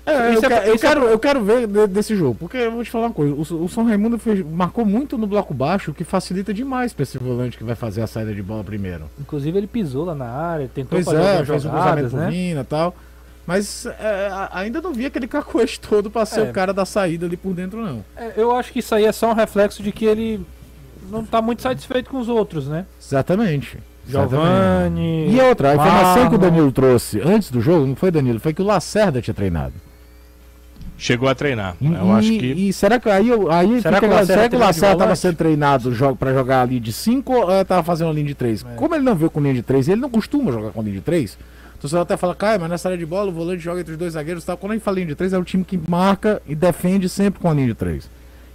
É, eu, é- quero, eu, é- quero, eu quero ver de- desse jogo, porque eu vou te falar uma coisa: o, o São Raimundo fez- marcou muito no bloco baixo, o que facilita demais pra esse volante que vai fazer a saída de bola primeiro. Inclusive ele pisou lá na área, tentou Pois fazer é, fez um jogadas, cruzamento pro né? Vina e tal. Mas é, ainda não vi aquele cacoete todo pra ser É. o cara da saída ali por dentro, não. É, eu acho que isso aí é só um reflexo de que ele não tá muito satisfeito com os outros, né? Exatamente. Giovanni. E outra, a informação que o. Danilo trouxe antes do jogo, não foi Danilo, foi que o Lacerda tinha treinado. Chegou a treinar. E, Eu acho que. e será que aí, aí Será que o Lacerda será que o treina de Lacerda estava sendo treinado jo pra jogar ali de 5 ou estava fazendo uma linha de 3? É. Como ele não veio com linha de 3, ele não costuma jogar com linha de 3. Então você até fala, Caio, mas nessa área de bola o volante joga entre os dois zagueiros e tal. Quando a gente fala linha de 3, é o time que marca e defende sempre com a linha de 3.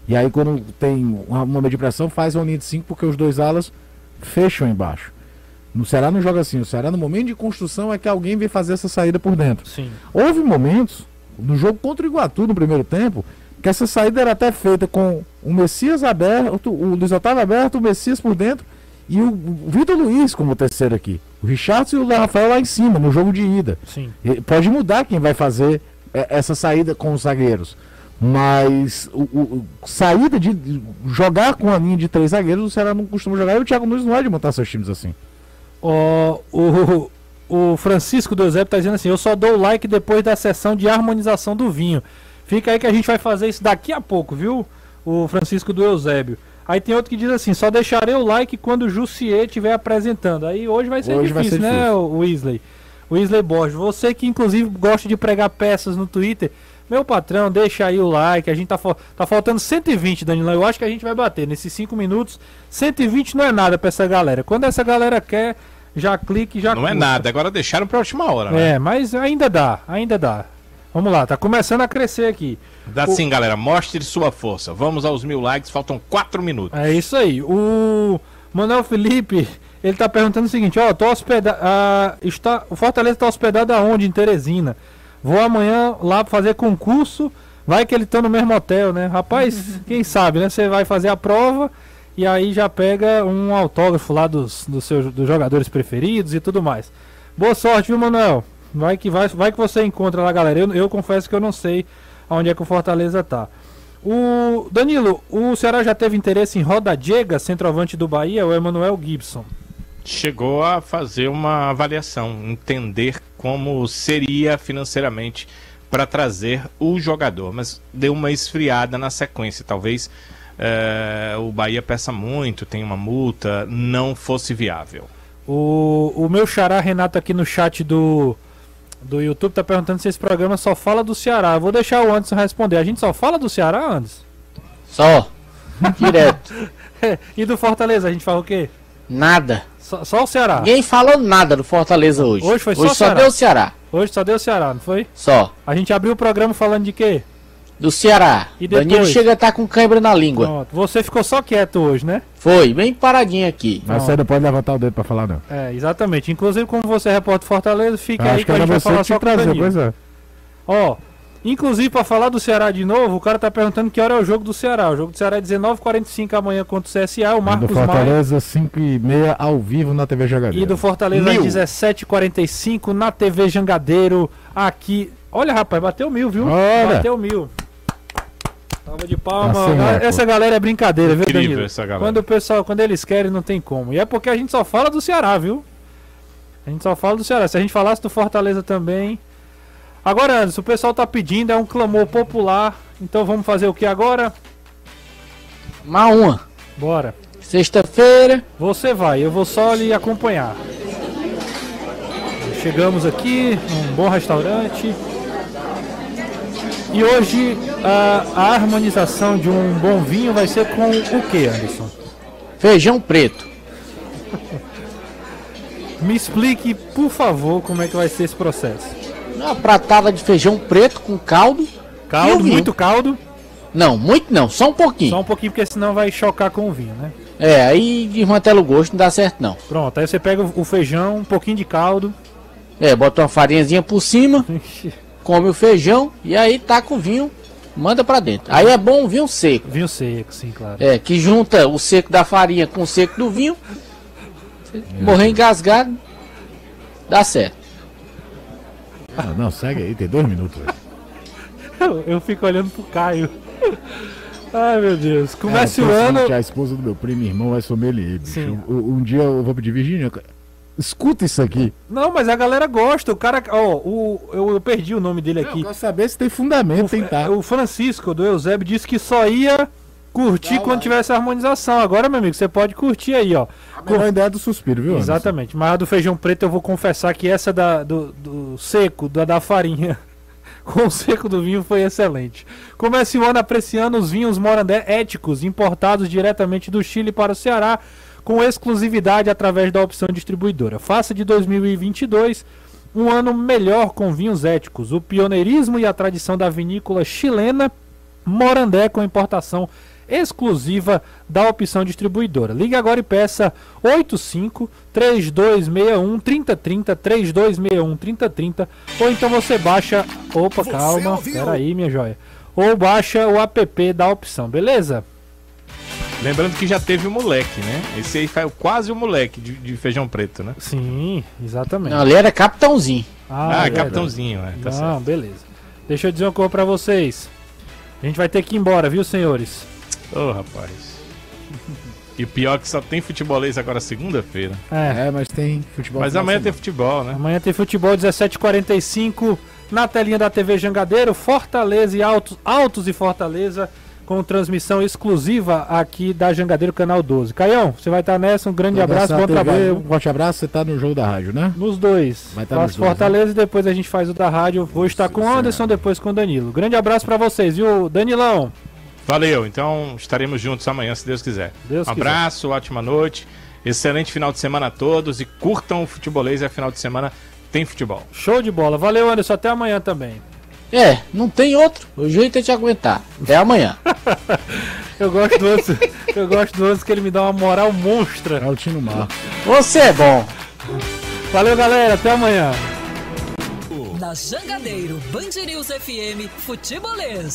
E aí quando tem uma, uma meia de pressão, faz uma linha de 5 porque os dois alas fecham embaixo. No Ceará não joga assim. O Ceará, no momento de construção, é que alguém vem fazer essa saída por dentro. Sim. Houve momentos, no jogo contra o Iguatu no primeiro tempo, que essa saída era até feita com o Messias aberto, o Luiz Otávio aberto, o Messias por dentro e o Vitor Luiz como terceiro aqui. O Richardson e o Rafael lá em cima, no jogo de ida. Sim. Pode mudar quem vai fazer é, essa saída com os zagueiros. Mas o, o- saída de jogar com a linha de três zagueiros, o Ceará não costuma jogar e o Thiago Nunes não é de montar seus times assim. Ó, o, o Francisco do Eusébio tá dizendo assim: eu só dou o like depois da sessão de harmonização do vinho. Fica aí que a gente vai fazer isso daqui a pouco, viu? O Francisco do Eusébio. Aí tem outro que diz assim: só deixarei o like quando o Jussier estiver apresentando. Aí hoje vai ser Hoje vai difícil, ser né, difícil. o Weasley? Weasley Borges. Você que inclusive gosta de pregar peças no Twitter. Meu patrão, deixa aí o like. A gente tá, tá faltando 120, Danilão. Eu acho que a gente vai bater nesses 5 minutos. 120 não é nada pra essa galera. Quando essa galera quer, já clique, já Não é curta. nada, agora deixaram pra última hora, né? É, mas ainda dá, ainda dá. Vamos lá, tá começando a crescer aqui. Dá sim, galera, mostre sua força. Vamos aos mil likes, faltam quatro minutos. É isso aí. O Manuel Felipe, ele tá perguntando o seguinte, ó, tô hospedado, está, o Fortaleza tá hospedado aonde? Em Teresina. Vou amanhã lá fazer concurso, vai que ele tá no mesmo hotel, né? Rapaz, quem sabe, né? Você vai fazer a prova e aí já pega um autógrafo lá dos, dos seus dos jogadores preferidos e tudo mais. Boa sorte, viu, Manuel? Vai que, vai, vai que você encontra lá, galera. Eu, eu confesso que eu não sei aonde é que o Fortaleza tá. O Danilo, o Ceará já teve interesse em Roda Diega, centroavante do Bahia, ou Emanuel Gibson? Chegou a fazer uma avaliação, entender como seria financeiramente para trazer o jogador, mas deu uma esfriada na sequência. Talvez eh, o Bahia peça muito, tem uma multa, não fosse viável. O, o meu xará Renato aqui no chat do, do YouTube tá perguntando se esse programa só fala do Ceará. Eu vou deixar o Anderson responder. A gente só fala do Ceará, Anderson? Só. Direto. e do Fortaleza, a gente fala o quê? Nada. Só, só o Ceará. Ninguém falou nada do Fortaleza hoje. Hoje foi só Hoje só Ceará. deu o Ceará. Hoje só deu o Ceará, não foi? Só. A gente abriu o programa falando de quê? Do Ceará. E depois? Danilo chega a estar com cãibra na língua. Pronto. Você ficou só quieto hoje, né? Foi, bem paradinho aqui. Mas você não pode levantar o dedo pra falar, não. É, exatamente. Inclusive, como você é repórter Fortaleza, fica aí Acho que que a gente vai falar só com trazer, Danilo. pois é. Ó, inclusive pra falar do Ceará de novo, o cara tá perguntando que hora é o jogo do Ceará. O jogo do Ceará é 19h45 amanhã contra o CSA, o do Marcos Maia. Fortaleza, 5 e meia ao vivo na TV Jogadeira. E do Fortaleza Mil. às 17h45 na TV Jangadeiro, aqui. Olha, rapaz, bateu mil, viu? Olha. Bateu mil. Salva de palma. Assim, Marco. Essa galera é brincadeira, viu, Incrível Danilo? essa galera. Quando o pessoal, quando eles querem, não tem como. E é porque a gente só fala do Ceará, viu? A gente só fala do Ceará. Se a gente falasse do Fortaleza também. Agora, Anderson, o pessoal tá pedindo, é um clamor popular. Então vamos fazer o que agora? Uma uma. Bora. Sexta-feira. Você vai, eu vou só lhe acompanhar. Chegamos aqui num bom restaurante. E hoje a, a harmonização de um bom vinho vai ser com o que, Anderson? Feijão preto. Me explique, por favor, como é que vai ser esse processo. Uma pratada de feijão preto com caldo. Caldo, muito caldo. Não, muito não, só um pouquinho. Só um pouquinho, porque senão vai chocar com o vinho, né? É, aí desmantela o gosto, não dá certo não. Pronto, aí você pega o feijão, um pouquinho de caldo. É, bota uma farinhazinha por cima, come o feijão e aí taca o vinho, manda pra dentro. Aí é bom o vinho seco. Vinho seco, sim, claro. É, que junta o seco da farinha com o seco do vinho. Morrer engasgado, dá certo. Ah, não, segue aí, tem dois minutos. Eu, eu fico olhando pro Caio. Ai, meu Deus. Comece É, o ano. A esposa do meu primo e irmão vai sommelier, bicho. Sim. Um, um dia eu vou pedir, Virgínia, escuta isso aqui. Não, mas a galera gosta. O cara. Ó, o, eu, eu perdi o nome dele Eu aqui. quero saber se tem fundamento, O, tentar. o Francisco do Eusébio disse que só ia curtir Tá quando lá. tivesse a harmonização. Agora, meu amigo, você pode curtir aí, ó. A melhor ideia do suspiro, viu? Anderson? Exatamente. Mas a do feijão preto eu vou confessar que essa da, do, do seco, da, da farinha, com o seco do vinho foi excelente. Comece o ano apreciando os vinhos Morandé éticos, importados diretamente do Chile para o Ceará, com exclusividade através da opção distribuidora. Faça de 2022 um ano melhor com vinhos éticos. O pioneirismo e a tradição da vinícola chilena Morandé com importação exclusiva da opção distribuidora. Ligue agora e peça 85 3261 3030 3261 3030 ou então você baixa, opa, Você calma, ouviu? pera aí, minha joia. ou baixa o app da opção, beleza? Lembrando que já teve o moleque, né? Esse aí foi quase o moleque de, de feijão preto, né? Sim, exatamente. Não, ali era capitãozinho. Ah, é verdade. capitãozinho, é, tá Não, certo. beleza. Deixa eu dizer uma coisa pra vocês. A gente vai ter que ir embora, viu, senhores? Ô, rapaz. E o pior é que só tem futebolês agora segunda-feira. É. É, mas tem futebol. Mas amanhã tem futebol, né? Amanhã tem futebol 17h45 na telinha da TV Jangadeiro, Fortaleza e Altos, Altos e Fortaleza, com transmissão exclusiva aqui da Jangadeiro Canal 12. Caião, você vai estar nessa, um grande abraço, Abraço bom TV, trabalho Um forte abraço, você tá no jogo da rádio, né? nos dois. Vai tá nos dois, Fortaleza e depois a gente faz o da rádio. Vou estar com o. Anderson, depois com o Danilo. Grande abraço pra vocês, viu, Danilão? Valeu, então estaremos juntos amanhã, se Deus quiser. Deus um abraço, ótima noite, excelente final de semana a todos e curtam o futebolês, é final de semana, tem futebol. Show de bola. Valeu, Anderson. Até amanhã também. É, não tem outro. O jeito é te aguentar. Até amanhã. Eu gosto do Anderson. eu gosto do Anderson que ele me dá uma moral monstra. É o Tino Mar. Você é bom. Valeu, galera. Até amanhã. Na Jangadeiro, Band News FM, Futebolês.